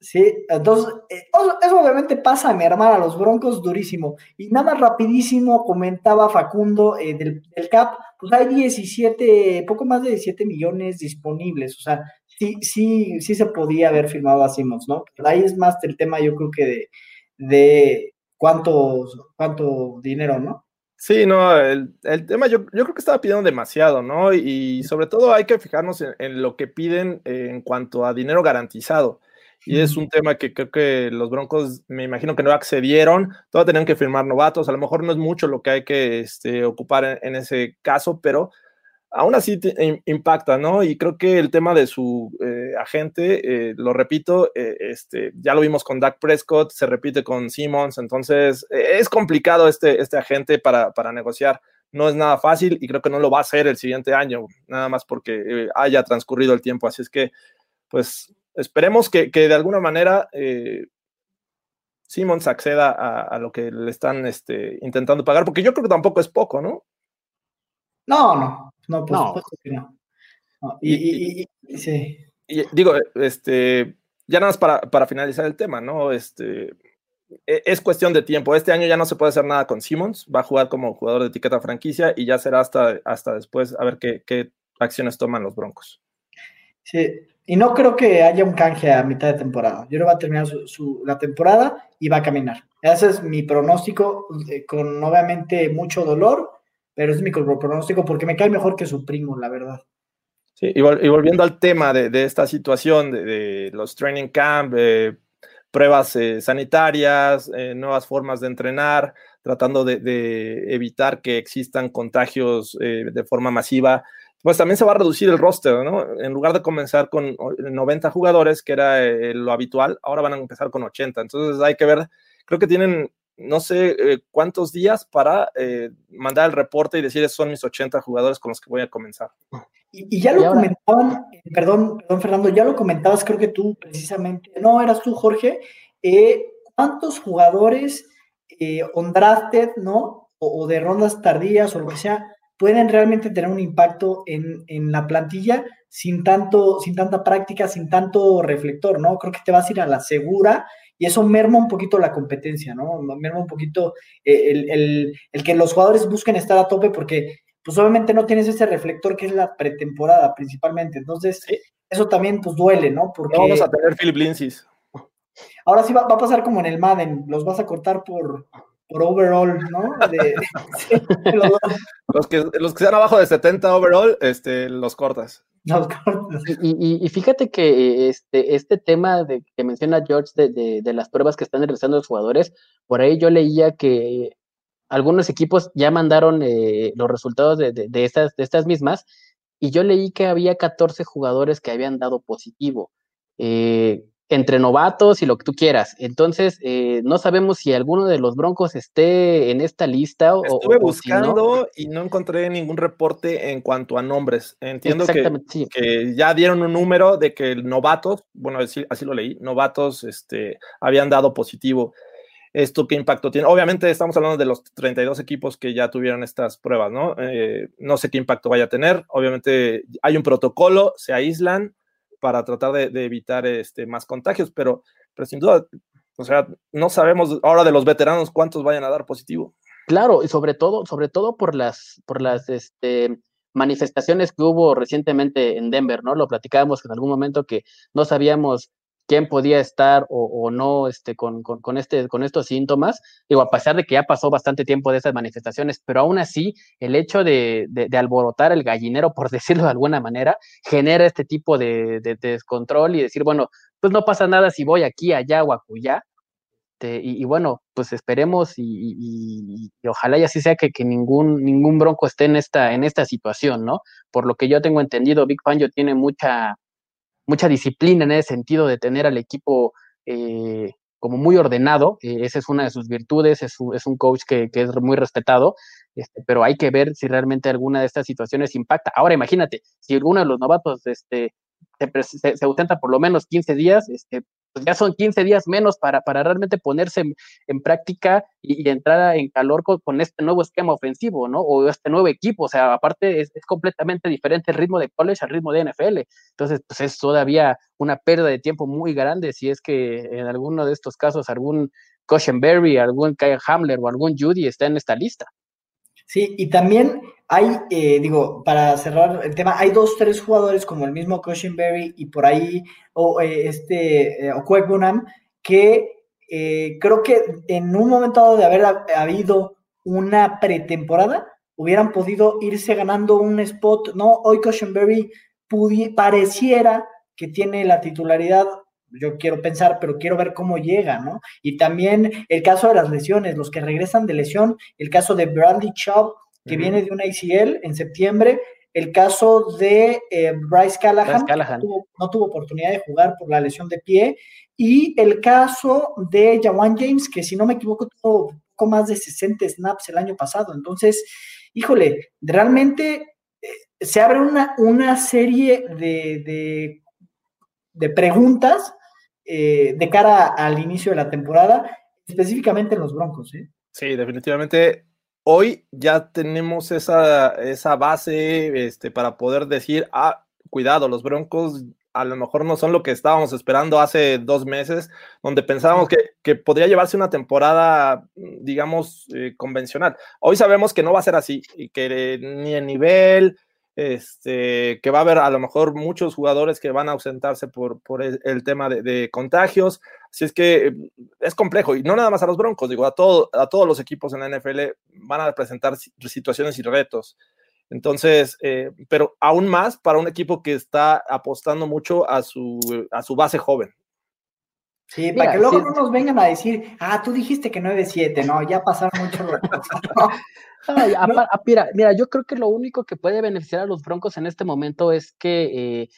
Sí, entonces, eh, eso obviamente pasa a mi hermana, a los Broncos, durísimo. Y nada más rapidísimo comentaba Facundo eh, del, CAP, pues hay 17, poco más de 17 millones disponibles, o sea, sí, sí, sí se podía haber firmado a Simmons, ¿no? Pero ahí es más el tema, yo creo que de, de cuánto, cuánto dinero, ¿no? Sí, no, el, tema yo, yo, creo que estaba pidiendo demasiado, ¿no? Y sobre todo hay que fijarnos en, lo que piden en cuanto a dinero garantizado. Y es un tema que creo que los Broncos, me imagino que no accedieron, todavía tenían que firmar novatos, a lo mejor no es mucho lo que hay que este, ocupar en, ese caso, pero aún así impacta, ¿no? Y creo que el tema de su eh, agente, eh, lo repito, eh, este, ya lo vimos con Dak Prescott, se repite con Simmons, entonces es complicado este, este agente para, para, negociar. No es nada fácil y creo que no lo va a hacer el siguiente año, nada más porque haya transcurrido el tiempo. Así es que, pues, esperemos que, que de alguna manera Simmons acceda a, a, lo que le están este, intentando pagar, porque yo creo que tampoco es poco, ¿no? No, no, no, por supuesto que no. y, sí. digo, este, ya nada más para, para, finalizar el tema, ¿no? Este, e, es cuestión de tiempo. Este año ya no se puede hacer nada con Simmons, va a jugar como jugador de etiqueta franquicia y ya será hasta, hasta después a ver qué, qué acciones toman los Broncos. Sí, y no creo que haya un canje a mitad de temporada. Yo no va a terminar su, la temporada y va a caminar. Ese es mi pronóstico, eh, con obviamente mucho dolor, pero es mi pronóstico porque me cae mejor que su primo, la verdad. Sí, y, volviendo al tema de, esta situación de, los training camp, pruebas eh, sanitarias, eh, nuevas formas de entrenar, tratando de, evitar que existan contagios eh, de forma masiva, pues también se va a reducir el roster, ¿no? En lugar de comenzar con 90 jugadores, que era lo habitual, ahora van a empezar con 80. Entonces hay que ver, creo que tienen no sé eh, cuántos días para eh, mandar el reporte y decir, esos son mis 80 jugadores con los que voy a comenzar. Y, ya lo comentaban, perdón, perdón, Fernando, ya lo comentabas, creo que tú precisamente, no, eras tú, Jorge, eh, ¿cuántos jugadores on drafted, ¿no? O, de rondas tardías o lo que sea, pueden realmente tener un impacto en, en la plantilla sin tanto, sin tanta práctica, sin tanto reflector, ¿no? Creo que te vas a ir a la segura y eso merma un poquito la competencia, ¿no? Merma un poquito eh, el, que los jugadores busquen estar a tope porque pues obviamente no tienes ese reflector que es la pretemporada principalmente, entonces eso también pues duele, ¿no? Porque vamos a tener Philip Lindsay. Ahora sí va, a pasar como en el Madden, los vas a cortar por, por overall, ¿no? los, que, los que sean abajo de 70 overall, este, los cortas. Y, fíjate que este, este tema de, que menciona George de, las pruebas que están realizando los jugadores, por ahí yo leía que algunos equipos ya mandaron eh, los resultados de, de, estas, de estas mismas y yo leí que había 14 jugadores que habían dado positivo. Eh, entre novatos y lo que tú quieras. Entonces, eh, no sabemos si alguno de los Broncos esté en esta lista o. Estuve buscando y no encontré ningún reporte en cuanto a nombres. Entiendo que, que, ya dieron un número de que novatos, bueno, así, así, lo leí, novatos este, habían dado positivo. ¿Esto qué impacto tiene? Obviamente estamos hablando de los 32 equipos que ya tuvieron estas pruebas, ¿no? Eh, no sé qué impacto vaya a tener. Obviamente hay un protocolo, se aíslan para tratar de, evitar este, más contagios, pero, pero sin duda, o sea, no sabemos ahora de los veteranos cuántos vayan a dar positivo. Claro, y sobre todo, sobre todo por las, por las este, manifestaciones que hubo recientemente en Denver, ¿no? Lo platicábamos en algún momento que no sabíamos quién podía estar o, no este, con, con, este, con estos síntomas. Digo, a pesar de que ya pasó bastante tiempo de esas manifestaciones, pero aún así, el hecho de, de, alborotar el gallinero, por decirlo de alguna manera, genera este tipo de, de, descontrol y decir, bueno, pues no pasa nada si voy aquí, allá o acullá. Este, y, bueno, pues esperemos y, ojalá y así sea que, que, ningún, ningún bronco esté en esta, en esta situación, ¿no? Por lo que yo tengo entendido, Big Fangio tiene mucha, mucha disciplina en ese sentido de tener al equipo eh, como muy ordenado, eh, esa es una de sus virtudes, es, es un coach que, que, es muy respetado, este, pero hay que ver si realmente alguna de estas situaciones impacta. Ahora imagínate, si alguno de los novatos este, se, se, se, ausenta por lo menos 15 días, este, pues, ya son 15 días menos para, para realmente ponerse en, práctica y, entrar en calor con, este nuevo esquema ofensivo, ¿no? O este nuevo equipo, o sea, aparte es, completamente diferente el ritmo de college al ritmo de NFL. Entonces, pues es todavía una pérdida de tiempo muy grande si es que en alguno de estos casos algún Cushenberry, algún Kyle Hamler o algún Judy está en esta lista. Sí, y también hay, eh, digo, para cerrar el tema, hay dos, tres jugadores como el mismo Berry y por ahí o, eh, este eh, Bunham, que eh, creo que en un momento dado de haber habido una pretemporada, hubieran podido irse ganando un spot, ¿no? Hoy Cushenberry pareciera que tiene la titularidad yo quiero pensar, pero quiero ver cómo llega, ¿no? Y también el caso de las lesiones, los que regresan de lesión, el caso de Bradley Chubb, que viene de una ACL en septiembre, el caso de eh, Bryce Callahan, No, tuvo, oportunidad de jugar por la lesión de pie, y el caso de Jawan James, que si no me equivoco tuvo poco más de 60 snaps el año pasado. Entonces, híjole, realmente eh, se abre una, una serie de, de preguntas eh, de cara al inicio de la temporada, específicamente en los Broncos. ¿eh? Sí, definitivamente. Hoy ya tenemos esa, esa base este, para poder decir, ah, cuidado, los Broncos a lo mejor no son lo que estábamos esperando hace dos meses, donde pensábamos que, que podría llevarse una temporada, digamos, eh, convencional. Hoy sabemos que no va a ser así y que ni el nivel, este, que va a haber a lo mejor muchos jugadores que van a ausentarse por, el, tema de, contagios. Así es que es complejo y no nada más a los Broncos, digo, a, todo, a todos los equipos en la NFL van a presentar situaciones y retos. Entonces, eh, pero aún más para un equipo que está apostando mucho a su, a su base joven. Sí, para que luego no nos vengan a decir, ah, tú dijiste que 9-7, no, ya pasaron mucho mira, mira, yo creo que lo único que puede beneficiar a los Broncos en este momento es que eh,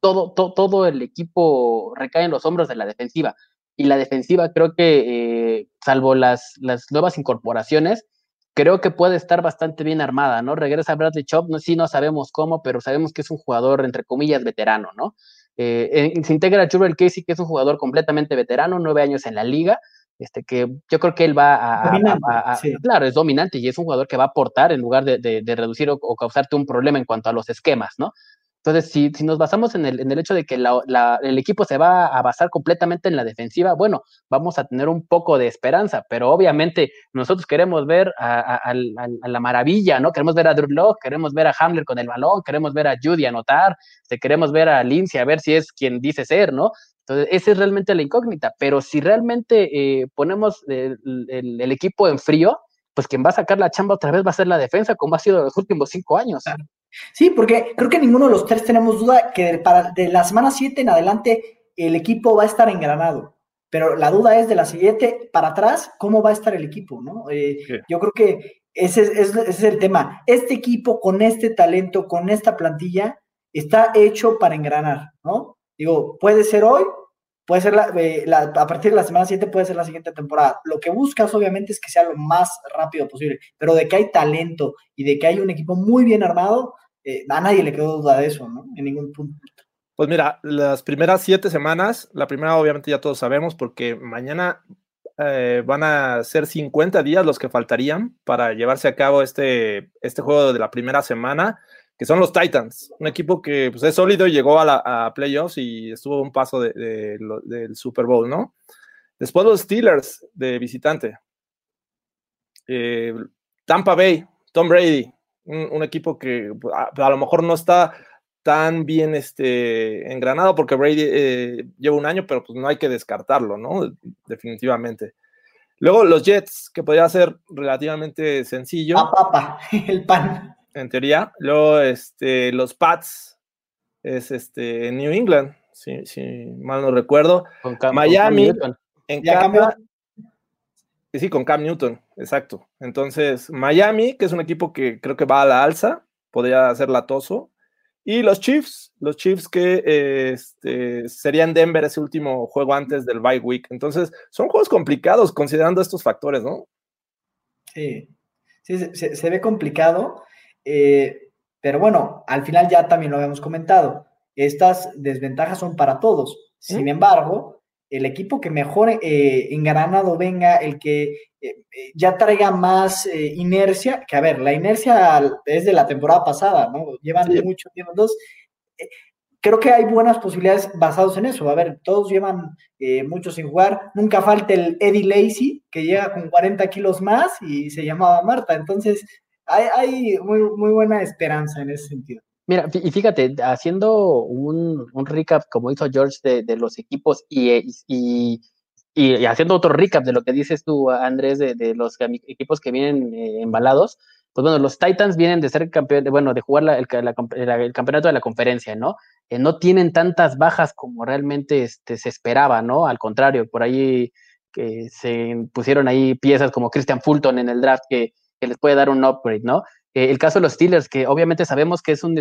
todo, todo el equipo recae en los hombros de la defensiva. Y la defensiva creo que, eh, salvo las, las nuevas incorporaciones, creo que puede estar bastante bien armada, ¿no? Regresa Bradley Chop, no, sí no sabemos cómo, pero sabemos que es un jugador, entre comillas, veterano, ¿no? Eh, se integra Jurel Casey, que es un jugador completamente veterano, nueve años en la liga, este, que yo creo que él va a, claro, es dominante y es un jugador que va a aportar en lugar de, de, reducir o, causarte un problema en cuanto a los esquemas, ¿no? Entonces, si, si nos basamos en el, en el hecho de que la, el equipo se va a basar completamente en la defensiva, bueno, vamos a tener un poco de esperanza, pero obviamente nosotros queremos ver a, la maravilla, ¿no? Queremos ver a Drew Locke, queremos ver a Hamler con el balón, queremos ver a Judy anotar, queremos ver a Lindsay a ver si es quien dice ser, ¿no? Entonces, esa es realmente la incógnita, pero si realmente eh, ponemos el, el, equipo en frío, pues quien va a sacar la chamba otra vez va a ser la defensa, como ha sido los últimos cinco años. Sí, porque creo que ninguno de los tres tenemos duda que para de la semana 7 en adelante el equipo va a estar engranado. Pero la duda es de la siguiente para atrás, ¿cómo va a estar el equipo? ¿no? Eh, yo creo que ese es, ese es el tema. Este equipo con este talento, con esta plantilla, está hecho para engranar, ¿no? Digo, puede ser hoy, puede ser eh, la, a partir de la semana 7 puede ser la siguiente temporada. Lo que buscas obviamente es que sea lo más rápido posible, pero de que hay talento y de que hay un equipo muy bien armado, eh, a nadie le quedó duda de eso, ¿no? En ningún punto. Pues mira, las primeras siete semanas, la primera obviamente ya todos sabemos porque mañana eh, van a ser 50 días los que faltarían para llevarse a cabo este, este juego de la primera semana, que son los Titans, un equipo que pues, es sólido y llegó a, la, playoffs y estuvo un paso del Super Bowl, ¿no? Después los Steelers de visitante. Eh, Tampa Bay, Tom Brady, un, equipo que a, lo mejor no está tan bien este, engranado porque Brady eh, lleva un año, pero pues no hay que descartarlo, ¿no? Definitivamente. Luego los Jets, que podría ser relativamente sencillo. Papa, el pan. En teoría. Luego este, los Pats, es este, New England, si, si mal no recuerdo. Con Cam- Miami, con Cam Newton. en Ya Cam- cambió. Sí, con Cam Newton, exacto. Entonces, Miami, que es un equipo que creo que va a la alza, podría ser latoso. Y los Chiefs, los Chiefs que eh, este, serían Denver ese último juego antes del bye week. Entonces, son juegos complicados considerando estos factores, ¿no? Sí, sí se, se- se ve complicado, eh, pero bueno, al final ya también lo habíamos comentado, estas desventajas son para todos. Sin ¿Mm? embargo, el equipo que mejor eh, engranado venga, el que eh, eh, ya traiga más eh, inercia, que a ver, la inercia es de la temporada pasada, ¿no? Llevan Sí. mucho tiempo, entonces eh, creo que hay buenas posibilidades basados en eso. A ver, todos llevan eh, mucho sin jugar. Nunca falta el Eddie Lacy, que llega con 40 kilos más y se llamaba Marta. Entonces, hay, muy, muy buena esperanza en ese sentido. Mira, y fíjate, haciendo un, un recap como hizo George de, de los equipos y, eh, y, y- y haciendo otro recap de lo que dices tú, Andrés, de, de los equipos que vienen eh, embalados, pues bueno, los Titans vienen de ser campeón, bueno, de jugar el, el campeonato de la conferencia, ¿no? Eh, no tienen tantas bajas como realmente este, se esperaba, ¿no? Al contrario, por ahí que se pusieron ahí piezas como Christian Fulton en el draft que, que les puede dar un upgrade, ¿no? Eh, el caso de los Steelers, que obviamente sabemos que es un,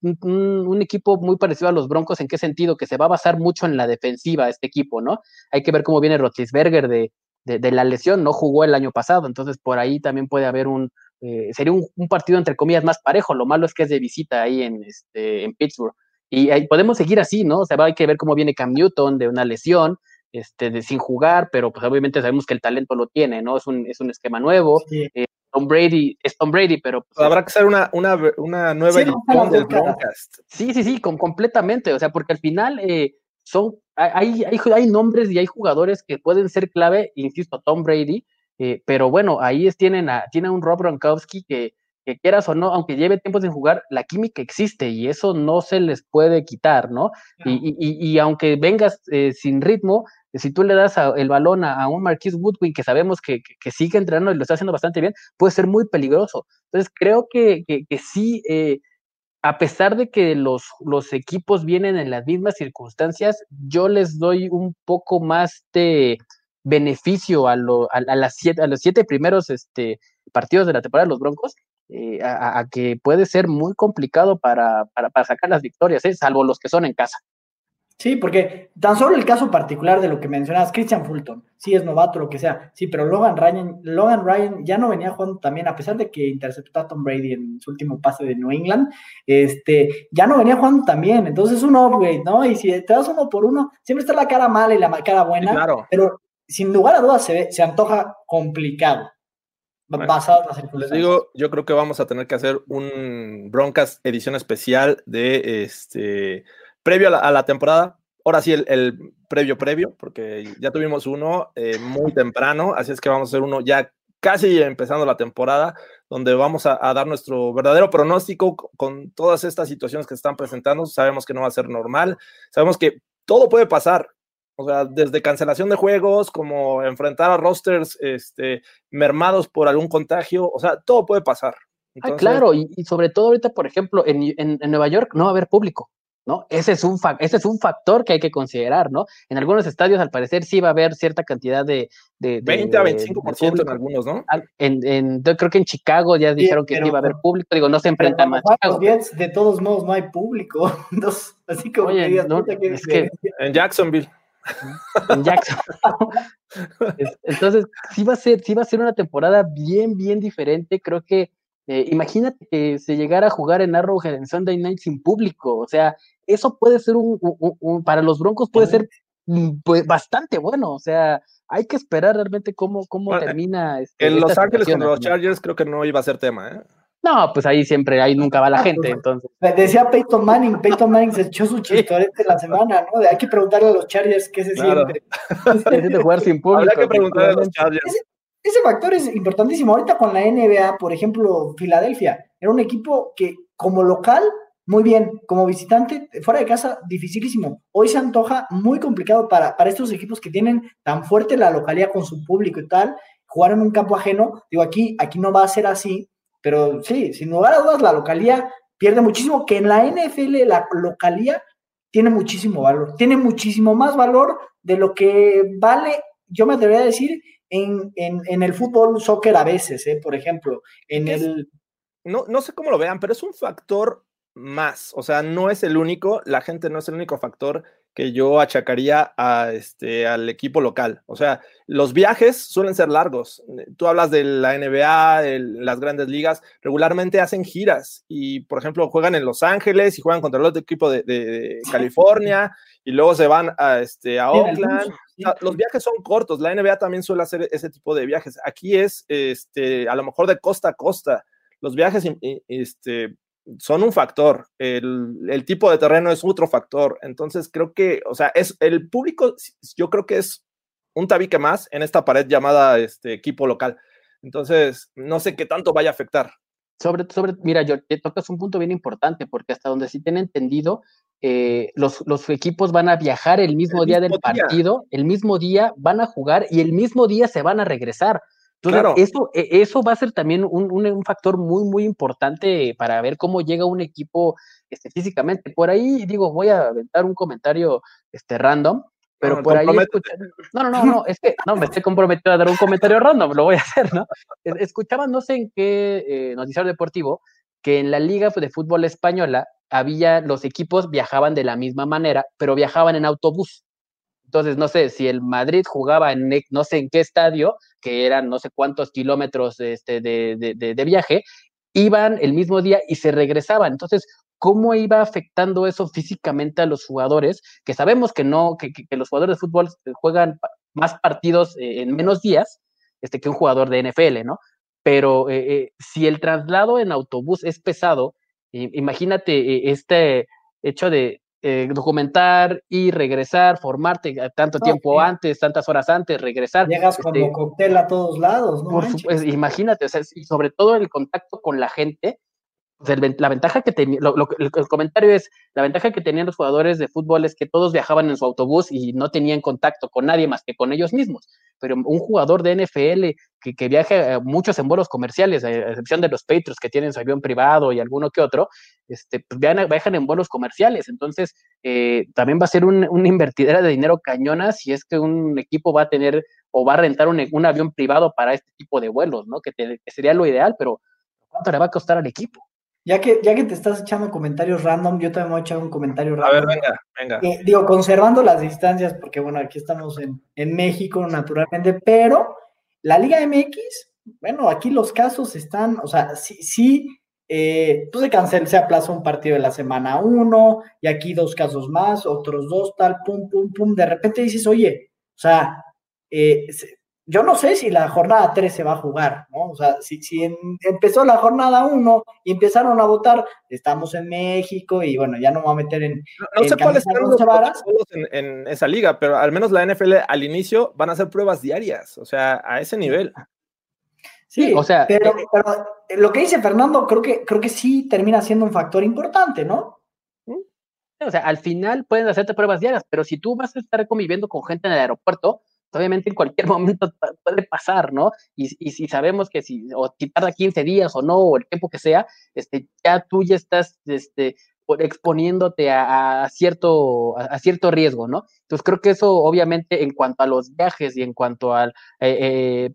un, equipo muy parecido a los Broncos, ¿en qué sentido? Que se va a basar mucho en la defensiva este equipo, ¿no? Hay que ver cómo viene Roethlisberger de, de, de la lesión, no jugó el año pasado, entonces por ahí también puede haber un, eh, sería un, un partido entre comillas más parejo, lo malo es que es de visita ahí en, este, en Pittsburgh. Y ahí podemos seguir así, ¿no? O sea, hay que ver cómo viene Cam Newton de una lesión, este, de sin jugar, pero pues obviamente sabemos que el talento lo tiene, ¿no? Es un, es un esquema nuevo. Sí. Tom Brady es Tom Brady, pero pues, Habrá que hacer una, una, una nueva Sí, edición del. Broadcast. Sí, sí, sí, com- completamente. O sea, porque al final eh, son, hay, hay, hay nombres y hay jugadores que pueden ser clave, insisto, Tom Brady, eh, pero bueno, ahí es, tienen, a, tienen un Rob Gronkowski que, que quieras o no, aunque lleve tiempo sin jugar, la química existe y eso no se les puede quitar, ¿no? Y, y, y, y aunque vengas eh, sin ritmo, si tú le das a, el balón a, a, un Marquis Woodwin que sabemos que, que, que, sigue entrenando y lo está haciendo bastante bien, puede ser muy peligroso. Entonces creo que, que, que sí, eh, a pesar de que los, los equipos vienen en las mismas circunstancias, yo les doy un poco más de beneficio a, lo, a, a las siete, a los siete primeros este, partidos de la temporada de los Broncos, eh, a, a, que puede ser muy complicado para, para, para sacar las victorias, ¿eh? salvo los que son en casa. Sí, porque tan solo el caso particular de lo que mencionas, Christian Fulton, sí es novato, lo que sea, sí, pero Logan Ryan, Logan Ryan ya no venía jugando también, a pesar de que interceptó a Tom Brady en su último pase de New England, este, ya no venía jugando también, entonces es un upgrade, ¿no? Y si te das uno por uno, siempre está la cara mala y la cara buena, sí, claro. pero sin lugar a dudas se, ve, se antoja complicado. Bueno, basado en las circunstancias. Les digo, yo creo que vamos a tener que hacer un Broncas edición especial de este previo a la, a la temporada. Ahora sí, el, el, previo previo, porque ya tuvimos uno eh, muy temprano, así es que vamos a hacer uno ya casi empezando la temporada, donde vamos a, a dar nuestro verdadero pronóstico con, todas estas situaciones que están presentando. Sabemos que no va a ser normal, sabemos que todo puede pasar, o sea, desde cancelación de juegos, como enfrentar a rosters este, mermados por algún contagio, o sea, todo puede pasar. Entonces, ah, claro, y, y, sobre todo ahorita, por ejemplo, en, en, en, Nueva York no va a haber público, ¿no? Ese es, un ese es un factor que hay que considerar, ¿no? En algunos estadios, al parecer, sí va a haber cierta cantidad de... de, de 20 a 25% de en algunos, ¿no? En, en, yo creo que en Chicago ya dijeron sí, que sí va a haber público, digo, no se enfrenta más. Jets, de todos modos, no hay público, Entonces, así como Oye, que digas, no, que es que... En Jacksonville en Jackson. Entonces, sí va a ser, sí va a ser una temporada bien, bien diferente. Creo que eh, imagínate que se llegara a jugar en Arrowhead en Sunday Night sin público. O sea, eso puede ser un, un, un para los Broncos puede ser mm, pues bastante bueno, o sea, hay que esperar realmente cómo, cómo Bueno, termina. este, En Los Ángeles con los. Chargers creo que no iba a ser tema, ¿eh? No, pues ahí siempre, ahí nunca va la Ah, gente, pues, entonces. Decía Peyton Manning, Peyton Manning se echó su chistorete la semana, ¿no? De hay que preguntarle a los Chargers qué se Claro. siente. Necesito jugar sin público. Que preguntarle a los. Chargers. Ese factor es importantísimo. Ahorita con la NBA, por ejemplo, Filadelfia, era un equipo que como local, muy bien, como visitante, fuera de casa, dificilísimo. Hoy se antoja muy complicado para, para estos equipos que tienen tan fuerte la localidad con su público y tal, jugar en un campo ajeno. Digo, aquí, aquí no va a ser así, pero sí, sin lugar a dudas, la localía pierde muchísimo, que en la NFL la localía tiene muchísimo valor, tiene muchísimo más valor de lo que vale, yo me atrevería a decir, en, en, en el fútbol, soccer a veces, ¿eh? por ejemplo, en Es- el... no, no sé cómo lo vean, pero es un factor más. O sea, no es el único, la gente no es el único factor que yo achacaría a este, al equipo local. O sea, los viajes suelen ser largos. Tú hablas de la NBA, el- las grandes ligas, regularmente hacen giras y, por ejemplo, juegan en Los Ángeles y juegan contra el otro equipo de, de- de California y luego se van a, este, a Oakland. O sea, los viajes son cortos, la NBA también suele hacer ese tipo de viajes. Aquí es este, a lo mejor de costa a costa. Los viajes este, son un factor, el, el tipo de terreno es otro factor. Entonces creo que, o sea, es el público, yo creo que es un tabique más en esta pared llamada este, equipo local. Entonces, no sé qué tanto vaya a afectar. Sobre, sobre, mira, yo te tocas un punto bien importante, porque hasta donde sí tiene entendido, eh, los, los equipos van a viajar el mismo El día mismo del día. partido, el mismo día van a jugar y el mismo día se van a regresar. Entonces, Claro. eso, e- eso va a ser también un, un- un factor muy, muy importante para ver cómo llega un equipo este, físicamente. Por ahí, digo, voy a aventar un comentario este, random, pero No, por ahí No, no, no, no, es que no, me estoy comprometido a dar un comentario random, lo voy a hacer, ¿no? Es- Escuchaba, no sé en qué eh, noticiario deportivo, que en la Liga de Fútbol Española había, los equipos viajaban de la misma manera, pero viajaban en autobús. Entonces, no sé, si el Madrid jugaba en ne- no sé en qué estadio, que eran no sé cuántos kilómetros este, de, de- de- de viaje, iban el mismo día y se regresaban. Entonces, ¿cómo iba afectando eso físicamente a los jugadores? Que sabemos que no, que, que- los jugadores de fútbol eh, juegan más partidos eh, en menos días este, que un jugador de NFL, ¿no? Pero eh, eh, si el traslado en autobús es pesado, imagínate este hecho de eh, documentar y regresar, formarte a tanto No, tiempo antes, tantas horas antes, regresar. Llegas este, como cóctel a todos lados, ¿no? por imagínate, o sea, y sobre todo el contacto con la gente, o el la ventaja que tenía, el, el comentario es, la ventaja que tenían los jugadores de fútbol es que todos viajaban en su autobús y no tenían contacto con nadie más que con ellos mismos. Pero un jugador de NFL que, que viaja eh, muchos en vuelos comerciales, a excepción de los Patriots que tienen su avión privado y alguno que otro, este, pues viajan, viajan en vuelos comerciales. Entonces, eh, también va a ser un- una invertidera de dinero cañona si es que un equipo va a tener o va a rentar un, un avión privado para este tipo de vuelos, ¿no? Que, te- que sería lo ideal, pero ¿cuánto le va a costar al equipo? Ya que, ya que te estás echando comentarios random, yo también voy a echar un comentario A ver, random. venga, venga. Eh, digo, conservando las distancias, porque bueno, aquí estamos en, en México naturalmente, pero la Liga MX, bueno, aquí los casos están, o sea, sí, sí eh, pues se cancela, se aplaza un partido de la semana uno, y aquí dos casos más, otros dos, tal, pum, pum, pum, de repente dices, oye, o sea, eh, se- yo no sé si la jornada 3 se va a jugar, ¿no? O sea, si, si en- empezó la jornada 1 y empezaron a votar, estamos en México y bueno, ya no me voy a meter en, No, no en sé cuáles serán los varas. en, en esa liga, pero al menos la NFL al inicio van a hacer pruebas diarias, o sea, a ese nivel. Sí, o sea, pero, eh, pero lo que dice Fernando, creo que, creo que sí termina siendo un factor importante, ¿no? O sea, al final pueden hacerte pruebas diarias, pero si tú vas a estar conviviendo con gente en el aeropuerto, obviamente en cualquier momento puede pasar, ¿no? Y, y si sabemos que si, o si tarda 15 días o no, o el tiempo que sea, este, ya tú ya estás este, exponiéndote a, cierto, a, a cierto riesgo, ¿no? Entonces creo que eso, obviamente, en cuanto a los viajes y en cuanto al eh, eh,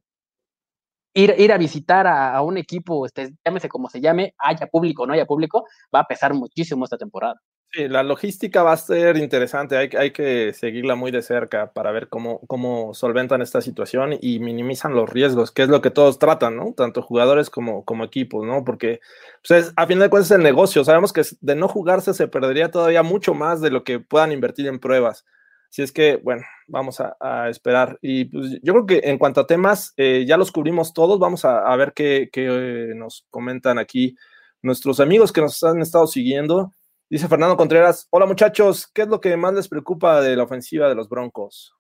ir, ir a visitar a, a un equipo, este, llámese como se llame, haya público o no haya público, va a pesar muchísimo esta temporada. La logística va a ser interesante, hay, hay que seguirla muy de cerca para ver cómo, cómo solventan esta situación y minimizan los riesgos, que es lo que todos tratan, ¿no? Tanto jugadores como, como equipos, ¿no? Porque pues es- a fin de cuentas es el negocio, sabemos que de no jugarse se perdería todavía mucho más de lo que puedan invertir en pruebas. Así es que, bueno, vamos a, esperar. Y pues, yo creo que en cuanto a temas, eh, ya los cubrimos todos. Vamos a, a ver qué, qué eh, nos comentan aquí nuestros amigos que nos han estado siguiendo. Dice Fernando Contreras, hola muchachos, ¿qué es lo que más les preocupa de la ofensiva de los Broncos?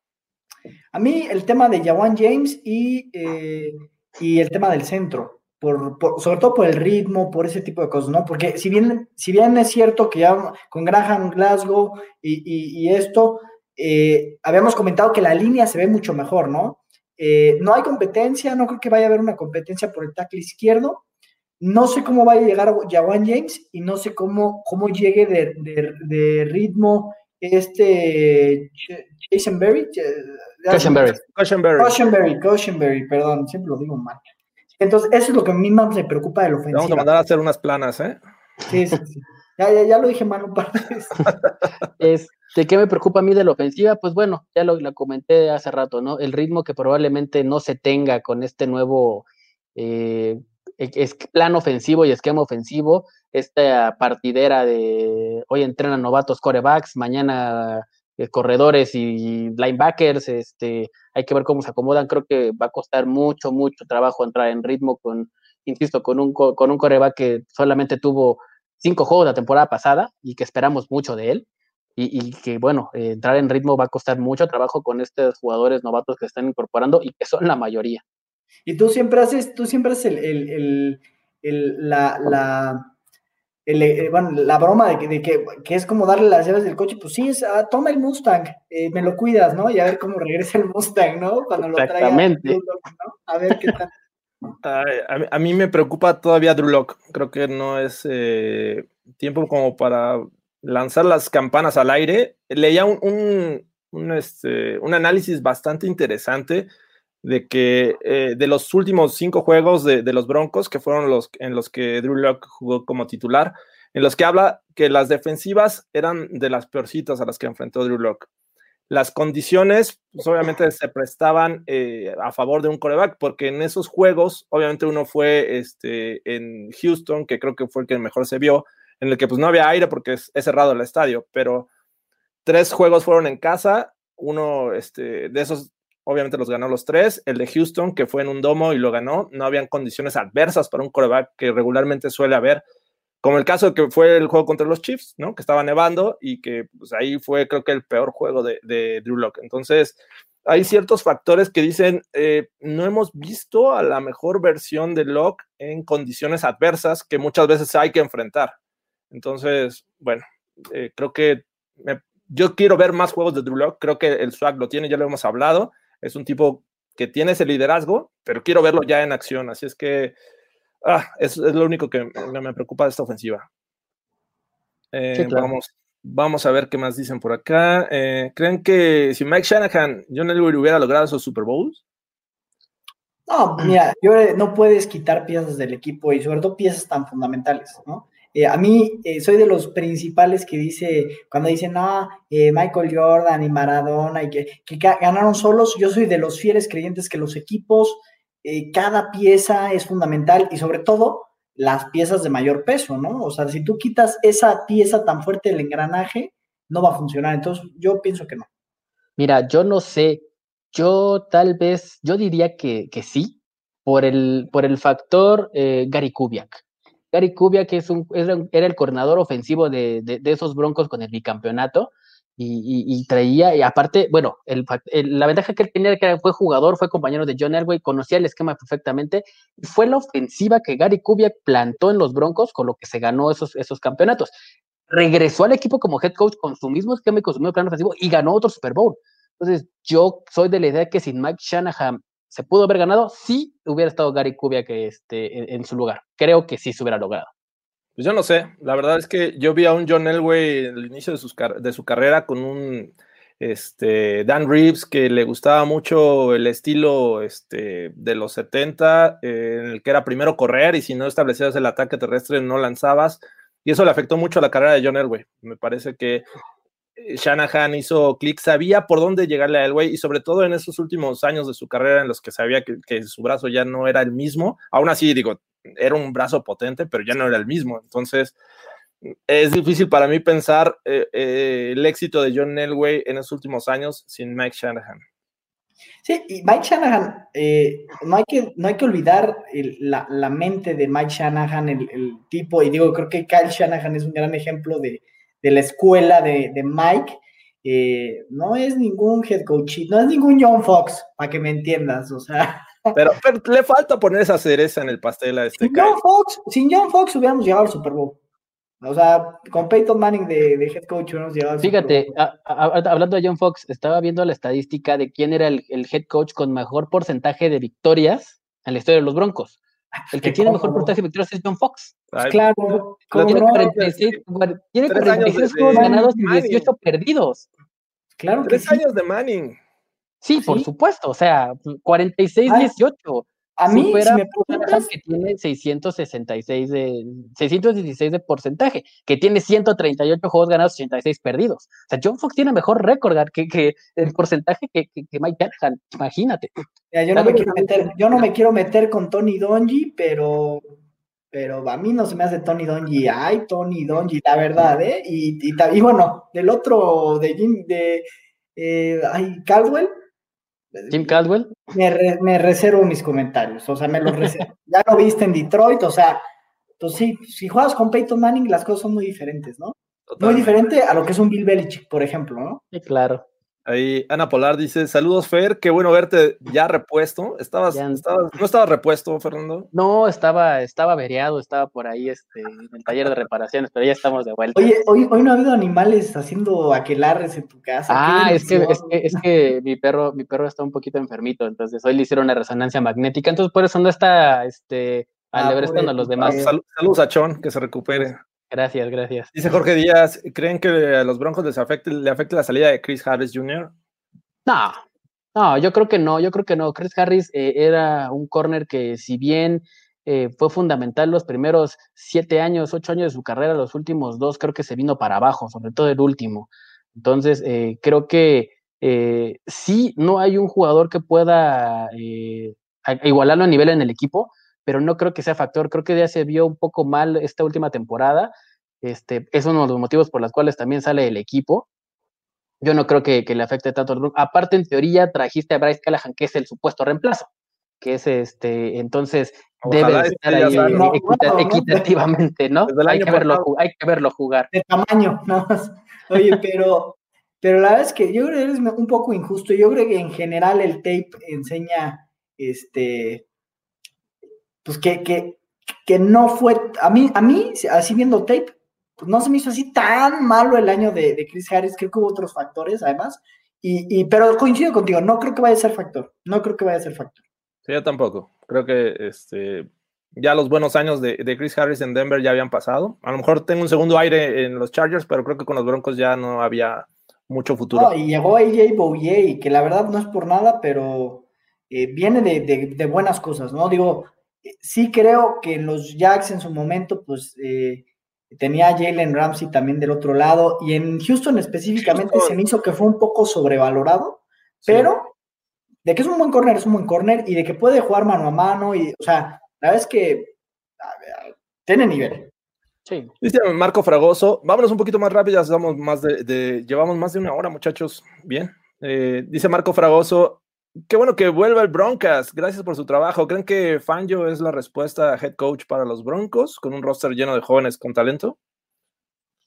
A mí el tema de Jawan James y, eh, y el tema del centro, por, por- sobre todo por el ritmo, por ese tipo de cosas, ¿no? Porque si bien, si bien es cierto que ya con Graham Glasgow y, y- esto, eh, habíamos comentado que la línea se ve mucho mejor, ¿no? Eh, no hay competencia, no creo que vaya a haber una competencia por el tackle izquierdo. No sé cómo vaya a llegar Jawan James y no sé cómo, cómo llegue de, de- de ritmo este Jason Berry. Cushenberry. Cushenberry. Perdón, siempre lo digo mal. Entonces, eso es lo que a mí más me preocupa de la Te vamos a ofensiva. mandar a hacer unas planas, ¿eh? Sí, sí, sí. Ya, ya, ya lo dije mal un par de veces. Este, ¿qué me preocupa a mí de la ofensiva? Pues bueno, ya lo, lo comenté hace rato, ¿no? El ritmo que probablemente no se tenga con este nuevo eh, es- plan ofensivo y esquema ofensivo, esta partidera de hoy entrenan novatos corebacks, mañana eh, corredores y linebackers, este, hay que ver cómo se acomodan, creo que va a costar mucho, mucho trabajo entrar en ritmo con, insisto, con un, co- con un coreback que solamente tuvo cinco juegos la temporada pasada y que esperamos mucho de él y, y que bueno, eh, entrar en ritmo va a costar mucho trabajo con estos jugadores novatos que están incorporando y que son la mayoría. Y tú siempre haces, tú siempre haces el, el, el- el- la, la, el, eh, bueno, la broma de que, de que, que es como darle las llaves del coche, pues sí, es, ah, toma el Mustang, eh, me lo cuidas, ¿no? Y a ver cómo regresa el Mustang, ¿no? Cuando lo traiga, Exactamente. ¿no? A ver qué tal. Ay, a, mí- a mí me preocupa todavía Drew Lock. Creo que no es eh, tiempo como para lanzar las campanas al aire. Leía un, un, un, este, un análisis bastante interesante de que eh, de los últimos cinco juegos de, de los Broncos, que fueron los en los que Drew Lock jugó como titular, en los que habla que las defensivas eran de las peorcitas a las que enfrentó Drew Lock las condiciones, pues obviamente se prestaban eh, a favor de un coreback, porque en esos juegos, obviamente uno fue este, en Houston, que creo que fue el que mejor se vio, en el que pues no había aire porque es, es cerrado el estadio, pero tres juegos fueron en casa, uno este, de esos obviamente los ganó los tres, el de Houston, que fue en un domo y lo ganó, no habían condiciones adversas para un coreback que regularmente suele haber, como el caso que fue el juego contra los Chiefs, ¿no? Que estaba nevando y que pues, ahí fue creo que el peor juego de, de Drew Lock. Entonces, hay ciertos factores que dicen, eh, no hemos visto a la mejor versión de Lock en condiciones adversas que muchas veces hay que enfrentar. Entonces, bueno, eh, creo que yo quiero ver más juegos de Drew Lock, creo que el swag lo tiene, ya lo hemos hablado, es un tipo que tiene ese liderazgo, pero quiero verlo ya en acción, así es que ah, es, es, lo único que me, me, preocupa de esta ofensiva. Eh, sí, claro. vamos, vamos a ver qué más dicen por acá. Eh, ¿Creen que si Mike Shanahan, John Elway hubiera logrado esos Super Bowls? No, mira, yo no puedes quitar piezas del equipo y sobre todo piezas tan fundamentales, ¿no? Eh, a mí eh, soy de los principales que dice, cuando dicen, eh, Michael Jordan y Maradona y que, que, ganaron solos, yo soy de los fieles creyentes que los equipos, cada pieza es fundamental y sobre todo las piezas de mayor peso, ¿no? O sea, si tú quitas esa pieza tan fuerte del engranaje, no va a funcionar. Entonces, yo pienso que no. Mira, yo no sé, yo tal vez, yo diría que, que sí, por el, por el factor Gary Kubiak. Gary Kubiak es un, era, el coordinador ofensivo de, de, esos Broncos con el bicampeonato y, traía, y aparte, bueno, la ventaja que él tenía que fue jugador, fue compañero de John Elway, conocía el esquema perfectamente y fue la ofensiva que Gary Kubiak plantó en los Broncos con lo que se ganó esos, esos campeonatos. Regresó al equipo como head coach con su mismo esquema y con su mismo plan ofensivo y ganó otro Super Bowl. Entonces, yo soy de la idea que sin Mike Shanahan se pudo haber ganado, sí hubiera estado Gary Kubiak este, en, en, su lugar. Creo que sí se hubiera logrado. Pues yo no sé, la verdad es que yo vi a un John Elway al inicio de, sus, de su carrera con un este, Dan Reeves que le gustaba mucho el estilo este, de los 70, eh, en el que era primero correr y si no establecías el ataque terrestre no lanzabas. Y eso le afectó mucho a la carrera de John Elway. Me parece que Shanahan hizo clic, sabía por dónde llegarle a Elway y sobre todo en esos últimos años de su carrera en los que sabía que, su brazo ya no era el mismo. Aún así, digo, era un brazo potente, pero ya no era el mismo. Entonces, es difícil para mí pensar eh, eh, el éxito de John Elway en los últimos años sin Mike Shanahan. Sí, y Mike Shanahan, eh, no, hay que, no hay que olvidar la, la mente de Mike Shanahan, el, el tipo, y digo, creo que Kyle Shanahan es un gran ejemplo de, de la escuela de, de Mike. Eh, no es ningún head coach, no es ningún John Fox, para que me entiendas, o sea, Pero, pero le falta poner esa cereza en el pastel a este sin. John Fox, sin John Fox hubiéramos llegado al Super Bowl. O sea, con Peyton Manning de, de head coach hubiéramos llegado al Fíjate, Super Bowl. a- a- hablando de John Fox, estaba viendo la estadística de quién era el, el head coach con mejor porcentaje de victorias en la historia de los Broncos. El que tiene mejor de victorias es John Fox. Ay, Claro, Lo ¿cómo tiene no? 46, tiene Tres años 46 de- juegos de ganados y Manning. 18 perdidos. Claro que Tres sí. años de Manning. Sí, por Sí. supuesto, o sea, 46-18. A mí, supera si me preguntas, que tiene 666 de 616 de porcentaje, que tiene 138 juegos ganados, 86 perdidos. O sea, John Fox tiene mejor récord que, que el porcentaje que, que, que Mike Shanahan, imagínate. Mira, yo no me quiero meter, yo no me quiero meter con Tony Donji, pero, pero a mí no se me hace Tony Donji. Ay, Tony Donji, la verdad, ¿eh? Y, y, y bueno, del otro, de Jim, de eh, ay, Caldwell, Jim Caldwell, me, re- me reservo mis comentarios, o sea, me los reservo. ya lo viste en Detroit, o sea, pues sí, si juegas con Peyton Manning, las cosas son muy diferentes, ¿no? Muy diferente a lo que es un Bill Belichick, por ejemplo, ¿no? sí, claro. Ahí Ana Polar dice: Saludos, Fer. Qué bueno verte ya repuesto. ¿Estabas, Ya. estabas- ¿No estabas repuesto, Fernando? No, estaba, estaba averiado, estaba por ahí este, en el taller de reparaciones, pero ya estamos de vuelta. Oye, hoy, hoy no ha habido animales haciendo aquelarres en tu casa. Ah, es que, es que, es que mi perro, mi perro está un poquito enfermito, entonces hoy le hicieron una resonancia magnética, entonces por eso no está este Ah, alebrestando a los demás. Ah, sal- saludos a Chon, que se recupere. Gracias, gracias. Dice Jorge Díaz: ¿Creen que a los Broncos les afecte, le afecte la salida de Chris Harris Jr.? No, no, yo creo que no, yo creo que no. Chris Harris eh, era un corner que si bien eh, fue fundamental los primeros siete años, ocho años de su carrera, los últimos dos creo que se vino para abajo, sobre todo el último. Entonces, eh, creo que eh, sí, no hay un jugador que pueda eh, igualarlo a nivel en el equipo, pero no creo que sea factor. Creo que ya se vio un poco mal esta última temporada. Este, es uno de los motivos por los cuales también sale el equipo yo no creo que, que le afecte tanto al Broncos. Aparte, en teoría, trajiste a Bryce Callahan, que es el supuesto reemplazo, que es este, entonces Ojalá debe de esté estar ahí sano. No, equita- bueno, no. equitativamente, ¿no? Hay que, verlo, hay que verlo jugar. de tamaño, nada más. Oye, pero, pero la verdad es que yo creo que eres un poco injusto. Yo creo que en general el tape enseña, este, pues que, que, que no fue, a mí, a mí, así viendo tape, pues no se me hizo así tan malo el año de, de Chris Harris, creo que hubo otros factores además, y, y, pero coincido contigo, no creo que vaya a ser factor, no creo que vaya a ser factor. Sí, yo tampoco. Creo que este, ya los buenos años de, de Chris Harris en Denver ya habían pasado. A lo mejor tengo un segundo aire en los Chargers, pero creo que con los Broncos ya no había mucho futuro. No, y llegó AJ Bouye, que la verdad no es por nada, pero eh, viene de, de, de, buenas cosas, ¿no? Digo, sí creo que en los Jacks en su momento, pues eh, tenía a Jalen Ramsey también del otro lado, y en Houston específicamente Houston. se me hizo que fue un poco sobrevalorado, sí. pero de que es un buen corner, es un buen corner, y de que puede jugar mano a mano, y, o sea, la verdad es que a ver, tiene nivel. Sí. Dice Marco Fragoso, vámonos un poquito más rápido, ya llevamos más de, de, llevamos más de una hora, muchachos. Bien. Eh, dice Marco Fragoso, qué bueno que vuelva el Broncas, gracias por su trabajo. ¿Creen que Fangio es la respuesta head coach para los Broncos, con un roster lleno de jóvenes con talento?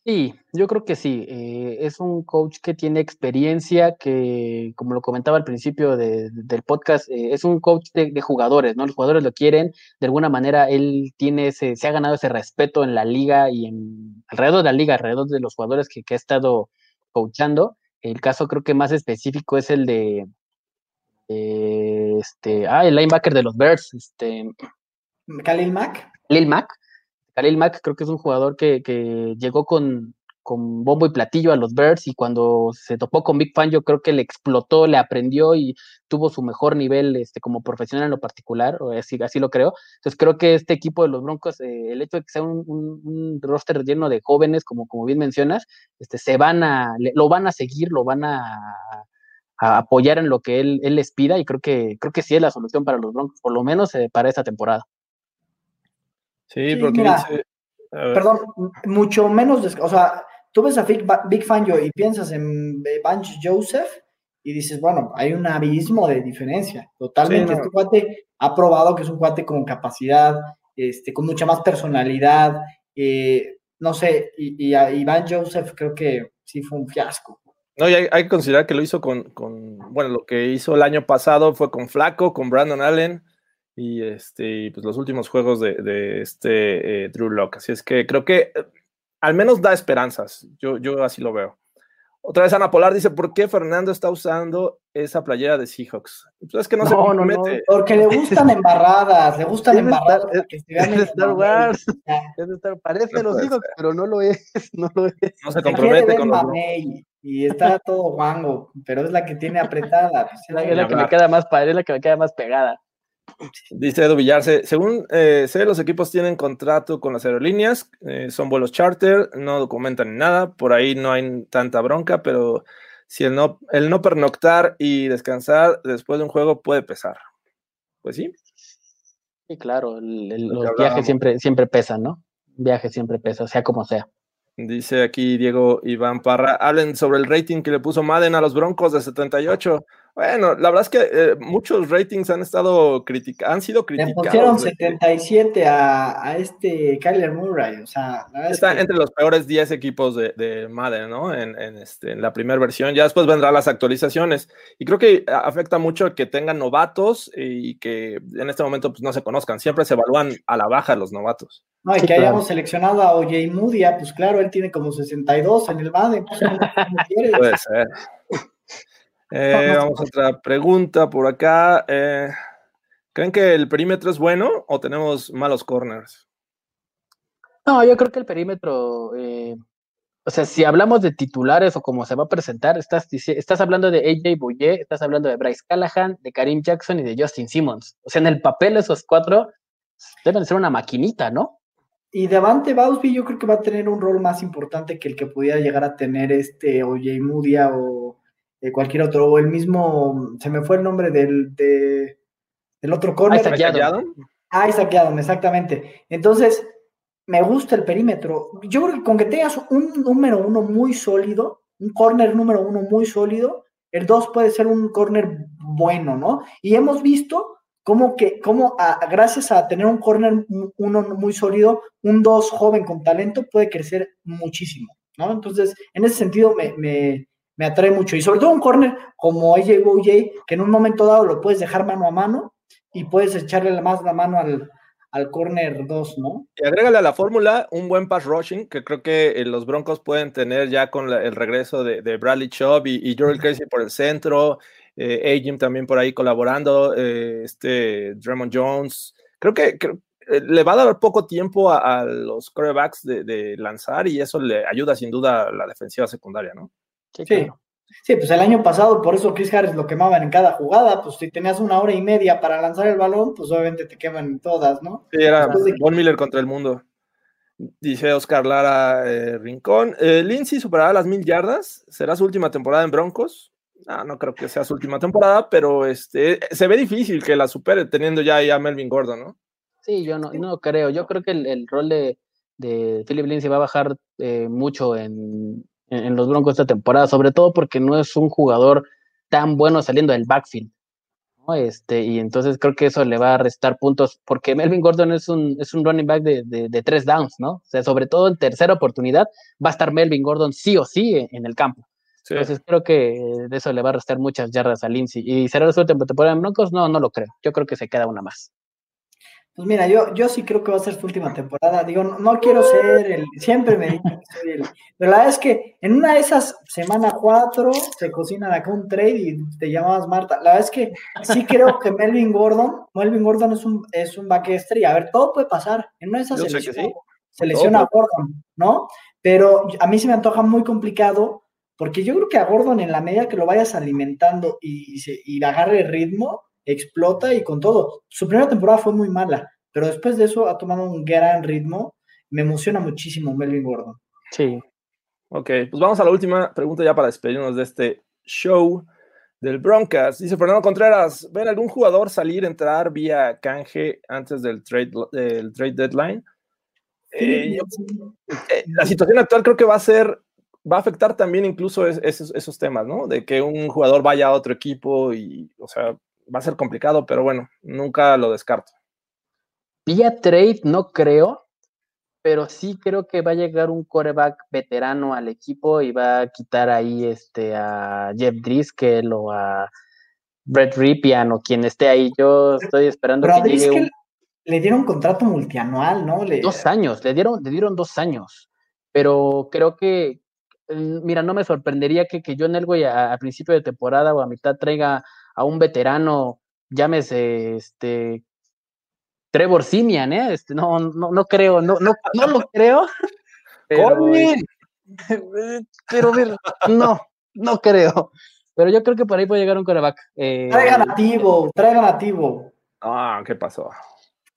Sí, yo creo que sí. Eh, es un coach que tiene experiencia, que, como lo comentaba al principio de, de, del podcast, eh, es un coach de, de, jugadores, ¿no? Los jugadores lo quieren. De alguna manera, él tiene ese, se ha ganado ese respeto en la liga y en alrededor de la liga, alrededor de los jugadores que, que ha estado coachando. El caso creo que más específico es el de este, ah, el linebacker de los Bears, este. Khalil Mack. Khalil Mack. Khalil Mack creo que es un jugador que, que llegó con, con, bombo y platillo a los Bears y cuando se topó con Big Fan yo creo que le explotó, le aprendió y tuvo su mejor nivel este, como profesional en lo particular, o así, así lo creo. Entonces creo que este equipo de los Broncos, eh, el hecho de que sea un, un, un, roster lleno de jóvenes, como, como bien mencionas, este, se van a, le, lo van a seguir, lo van a, a apoyar en lo que él, él, les pida y creo que, creo que sí es la solución para los Broncos, por lo menos eh, para esta temporada. Sí, porque sí, dice, perdón, mucho menos, o sea, tú ves a Big, Big Fangio y piensas en Banch Joseph y dices, bueno, hay un abismo de diferencia, totalmente. Este cuate ha probado que es un cuate con capacidad, este, con mucha más personalidad, eh, no sé, y, a Iván Joseph creo que sí fue un fiasco. No, y hay, que considerar que lo hizo con, bueno, lo que hizo el año pasado fue con Flaco, con Brandon Allen y este, pues los últimos juegos de, este eh, Drew Locke. Así es que creo que eh, al menos da esperanzas. Yo, yo así lo veo. Otra vez Ana Polar dice, ¿por qué Fernando está usando esa playera de Seahawks? Pues es que no, se compromete. porque le gustan embarradas, le gustan embarradas. es, de Star Wars. parece los Seahawks, pero no lo es, no lo es. No se compromete con los y está todo guango, pero es la que tiene apretada. es la, que me queda más padre, es la que me queda más pegada. Dice Edu Villarse, según eh, sé, los equipos tienen contrato con las aerolíneas, eh, son vuelos charter, no documentan nada, por ahí no hay tanta bronca, pero si el no, el no pernoctar y descansar después de un juego puede pesar. Pues sí. Sí, claro, los viajes siempre, siempre pesan, ¿no? Viaje siempre pesa, sea como sea. Dice aquí Diego Iván Parra, hablen sobre el rating que le puso Madden a los Broncos de 78. Bueno, la verdad es que eh, muchos ratings han estado criticados, han sido criticados. Le pusieron 77 a, a, este Kyler Murray, o sea, está entre los peores 10 equipos de, de Madden, ¿no? En, en, este, en la primera versión, ya después vendrán las actualizaciones. Y creo que afecta mucho que tengan novatos y que en este momento pues, no se conozcan. Siempre se evalúan a la baja los novatos. No, y que hayamos seleccionado a OJ Moodia, pues claro, él tiene como 62 en el Madden. Pues, Puede ser. Eh, vamos a otra pregunta por acá. Eh, ¿Creen que el perímetro es bueno o tenemos malos corners? No, yo creo que el perímetro, eh, o sea, si hablamos de titulares o cómo se va a presentar, estás, estás hablando de AJ Bouye, estás hablando de Bryce Callahan, de Karim Jackson y de Justin Simmons. O sea, en el papel esos cuatro deben ser una maquinita, ¿no? Y Devante Bausby yo creo que va a tener un rol más importante que el que pudiera llegar a tener este OJ Mudia o cualquier otro, o el mismo, se me fue el nombre del, del otro corner. Isaac Yadon. Ah, Isaac exactamente. Entonces, me gusta el perímetro. Yo creo que con que tengas un número uno muy sólido, un corner número uno muy sólido, el dos puede ser un corner bueno, ¿no? Y hemos visto cómo que, cómo gracias a tener un corner uno muy sólido, un dos joven con talento puede crecer muchísimo, ¿no? Entonces, en ese sentido me, me atrae mucho. Y sobre todo un corner como AJ Bouye, que en un momento dado lo puedes dejar mano a mano y puedes echarle más la mano al, al corner 2, ¿no? Y agrégale a la fórmula un buen pass rushing, que creo que eh, los Broncos pueden tener ya con el regreso de, Bradley Chubb y, y Joel Casey por el centro, eh, también por ahí colaborando, eh, este Draymond Jones. Creo que, eh, le va a dar poco tiempo a, los quarterbacks de, de, lanzar y eso le ayuda sin duda a la defensiva secundaria, ¿no? Sí, sí. pues el año pasado, por eso Chris Harris lo quemaban en cada jugada, pues si tenías una hora y media para lanzar el balón, pues obviamente te queman todas, ¿no? Sí, era Von Miller contra el mundo. Dice Oscar Lara eh, Rincón. Eh, Lindsay superará las mil yardas. ¿Será su última temporada en Broncos? No, no creo que sea su última temporada, pero este, se ve difícil que la supere teniendo ya a Melvin Gordon, ¿no? Sí, yo no, no creo. Yo creo que el, rol de, de Philip Lindsay va a bajar eh, mucho en, en, los Broncos esta temporada, sobre todo porque no es un jugador tan bueno saliendo del backfield. Este, y entonces creo que eso le va a restar puntos, porque Melvin Gordon es un, es un running back de, de, tres downs, ¿no? O sea, sobre todo en tercera oportunidad va a estar Melvin Gordon sí o sí en, el campo. Entonces creo que de eso le va a restar muchas yardas a Lindsay. ¿Y será la última temporada en Broncos? No, no lo creo. Yo creo que se queda una más. Pues mira, yo, yo sí creo que va a ser su última temporada. Digo, no, quiero ser el. Siempre me dicen que soy el. Pero la verdad es que en una de esas, semana cuatro, se cocinan acá un trade y te llamabas Marta. La verdad es que sí creo que Melvin Gordon, Melvin Gordon es un, es un back estrella. A ver, todo puede pasar. En una de esas se lesiona, a Gordon, ¿no? Pero a mí se me antoja muy complicado porque yo creo que a Gordon, en la medida que lo vayas alimentando y, y, y agarre ritmo, explota y con todo. Su primera temporada fue muy mala, pero después de eso ha tomado un gran ritmo. Me emociona muchísimo Melvin Gordon. Sí. Ok, pues vamos a la última pregunta ya para despedirnos de este show del Broncas. Dice Fernando Contreras, ¿ven algún jugador salir, entrar vía canje antes del trade, del trade deadline? Eh, eh, la situación actual creo que va a ser, va a afectar también incluso esos, esos temas, ¿no? De que un jugador vaya a otro equipo y, o sea, va a ser complicado, pero bueno, nunca lo descarto. Vía trade no creo, pero sí creo que va a llegar un coreback veterano al equipo y va a quitar ahí este a Jeff Driscoll o a Brett Rippian o quien esté ahí. Yo estoy esperando que llegue le dieron un contrato multianual, ¿no? Dos años, le dieron, le dieron dos años, pero creo que, mm, mira, no me sorprendería que, que John Elway a, a, principio de temporada o a mitad traiga a un veterano, llámese, este, Trevor Simian, ¿eh? Este, no, no, no creo, no, no, no lo creo. Pero, pero no, no creo. Pero yo creo que por ahí puede llegar un coreback. Eh, traiga nativo, traiga nativo. Ah, ¿qué pasó?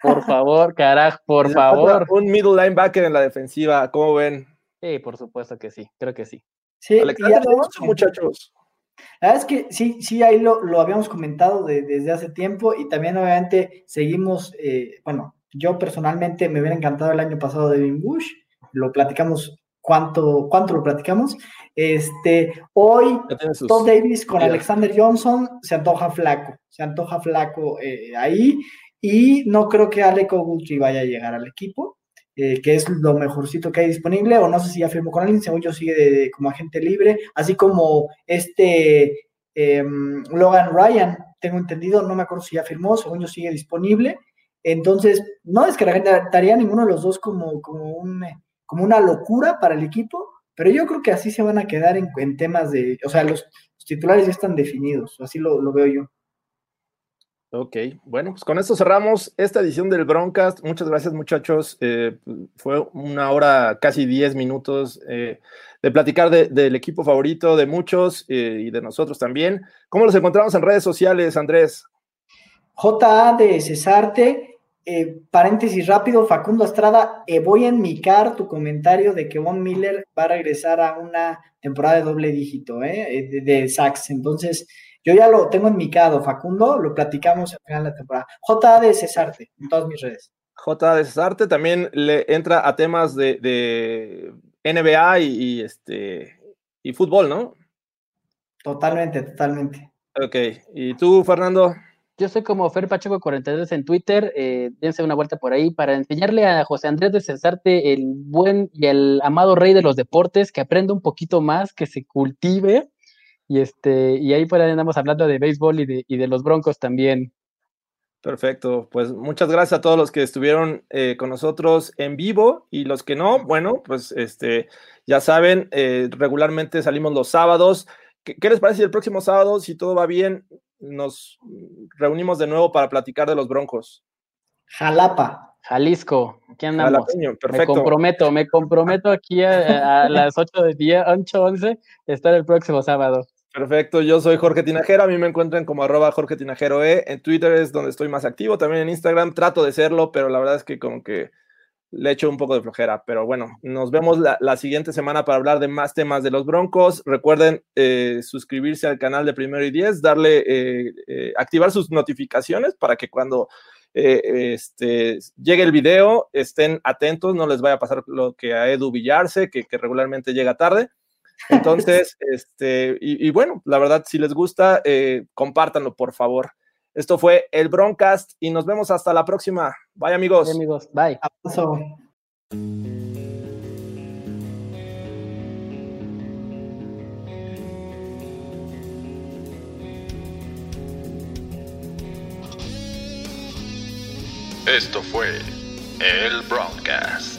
Por favor, carajo, por favor. Un middle linebacker en la defensiva, ¿cómo ven? Sí, por supuesto que sí, creo que sí. Sí, Alexander, muchachos. La verdad es que sí, sí, ahí lo, lo habíamos comentado desde hace tiempo y también obviamente seguimos, eh, bueno, yo personalmente me hubiera encantado el año pasado Devin Bush, lo platicamos, ¿cuánto, cuánto lo platicamos? Este, hoy Todd Davis con Alexander Johnson se antoja flaco, se antoja flaco eh, ahí y no creo que Alec Ogulchi vaya a llegar al equipo. Eh, que es lo mejorcito que hay disponible, o no sé si ya firmó con alguien, según yo sigue como agente libre, así como este em, Logan Ryan, tengo entendido, no me acuerdo si ya firmó, según yo sigue disponible. Entonces, no es que la gente daría ninguno de los dos como, como, un, como una locura para el equipo, pero yo creo que así se van a quedar en, temas de, o sea, los, titulares ya están definidos, así lo veo yo. Ok, bueno, pues con esto cerramos esta edición del Broncast. Muchas gracias, muchachos. Eh, fue una hora, casi 10 minutos eh, de platicar del equipo favorito de muchos eh, y de nosotros también. ¿Cómo los encontramos en redes sociales, Andrés? JA de Cesarte, paréntesis rápido, Facundo Estrada, voy a enmicar tu comentario de que Von Miller va a regresar a una temporada de doble dígito, de, de Sachs. Entonces, yo ya lo tengo en mi cado, Facundo, lo platicamos al final de la temporada. JA de Cesarte, en todas mis redes. JA de Cesarte también le entra a temas de, NBA y, este, y fútbol, ¿no? Totalmente, totalmente. Ok, ¿y tú, Fernando? Yo soy como Fer Pacheco 42 en Twitter, eh, dense una vuelta por ahí para enseñarle a José Andrés de Cesarte el buen y el amado rey de los deportes, que aprenda un poquito más, que se cultive y, este, y ahí por ahí andamos hablando de béisbol y de, y de los Broncos también. Perfecto, pues muchas gracias a todos los que estuvieron eh, con nosotros en vivo y los que no, bueno, pues este, ya saben, eh, regularmente salimos los sábados. ¿Qué, les parece si el próximo sábado, si todo va bien, nos reunimos de nuevo para platicar de los Broncos? Jalapa. Jalisco, aquí andamos. Me comprometo, me comprometo aquí a, a las 8 de día, 8, 11, estar el próximo sábado. Perfecto, yo soy Jorge Tinajero, a mí me encuentran como arroba Jorge Tinajero E, en Twitter es donde estoy más activo, también en Instagram trato de serlo, pero la verdad es que como que le echo un poco de flojera, pero bueno, nos vemos la, siguiente semana para hablar de más temas de los Broncos. Recuerden eh, suscribirse al canal de Primero y Diez, darle, eh, eh, activar sus notificaciones para que cuando este, llegue el video estén atentos, no les vaya a pasar lo que a Edu Villarse, que regularmente llega tarde. Entonces, este, y, bueno, la verdad, si les gusta, eh, compártanlo, por favor. Esto fue el Broncast y nos vemos hasta la próxima. Bye, amigos. Bye, amigos. Bye. Esto fue el Broadcast.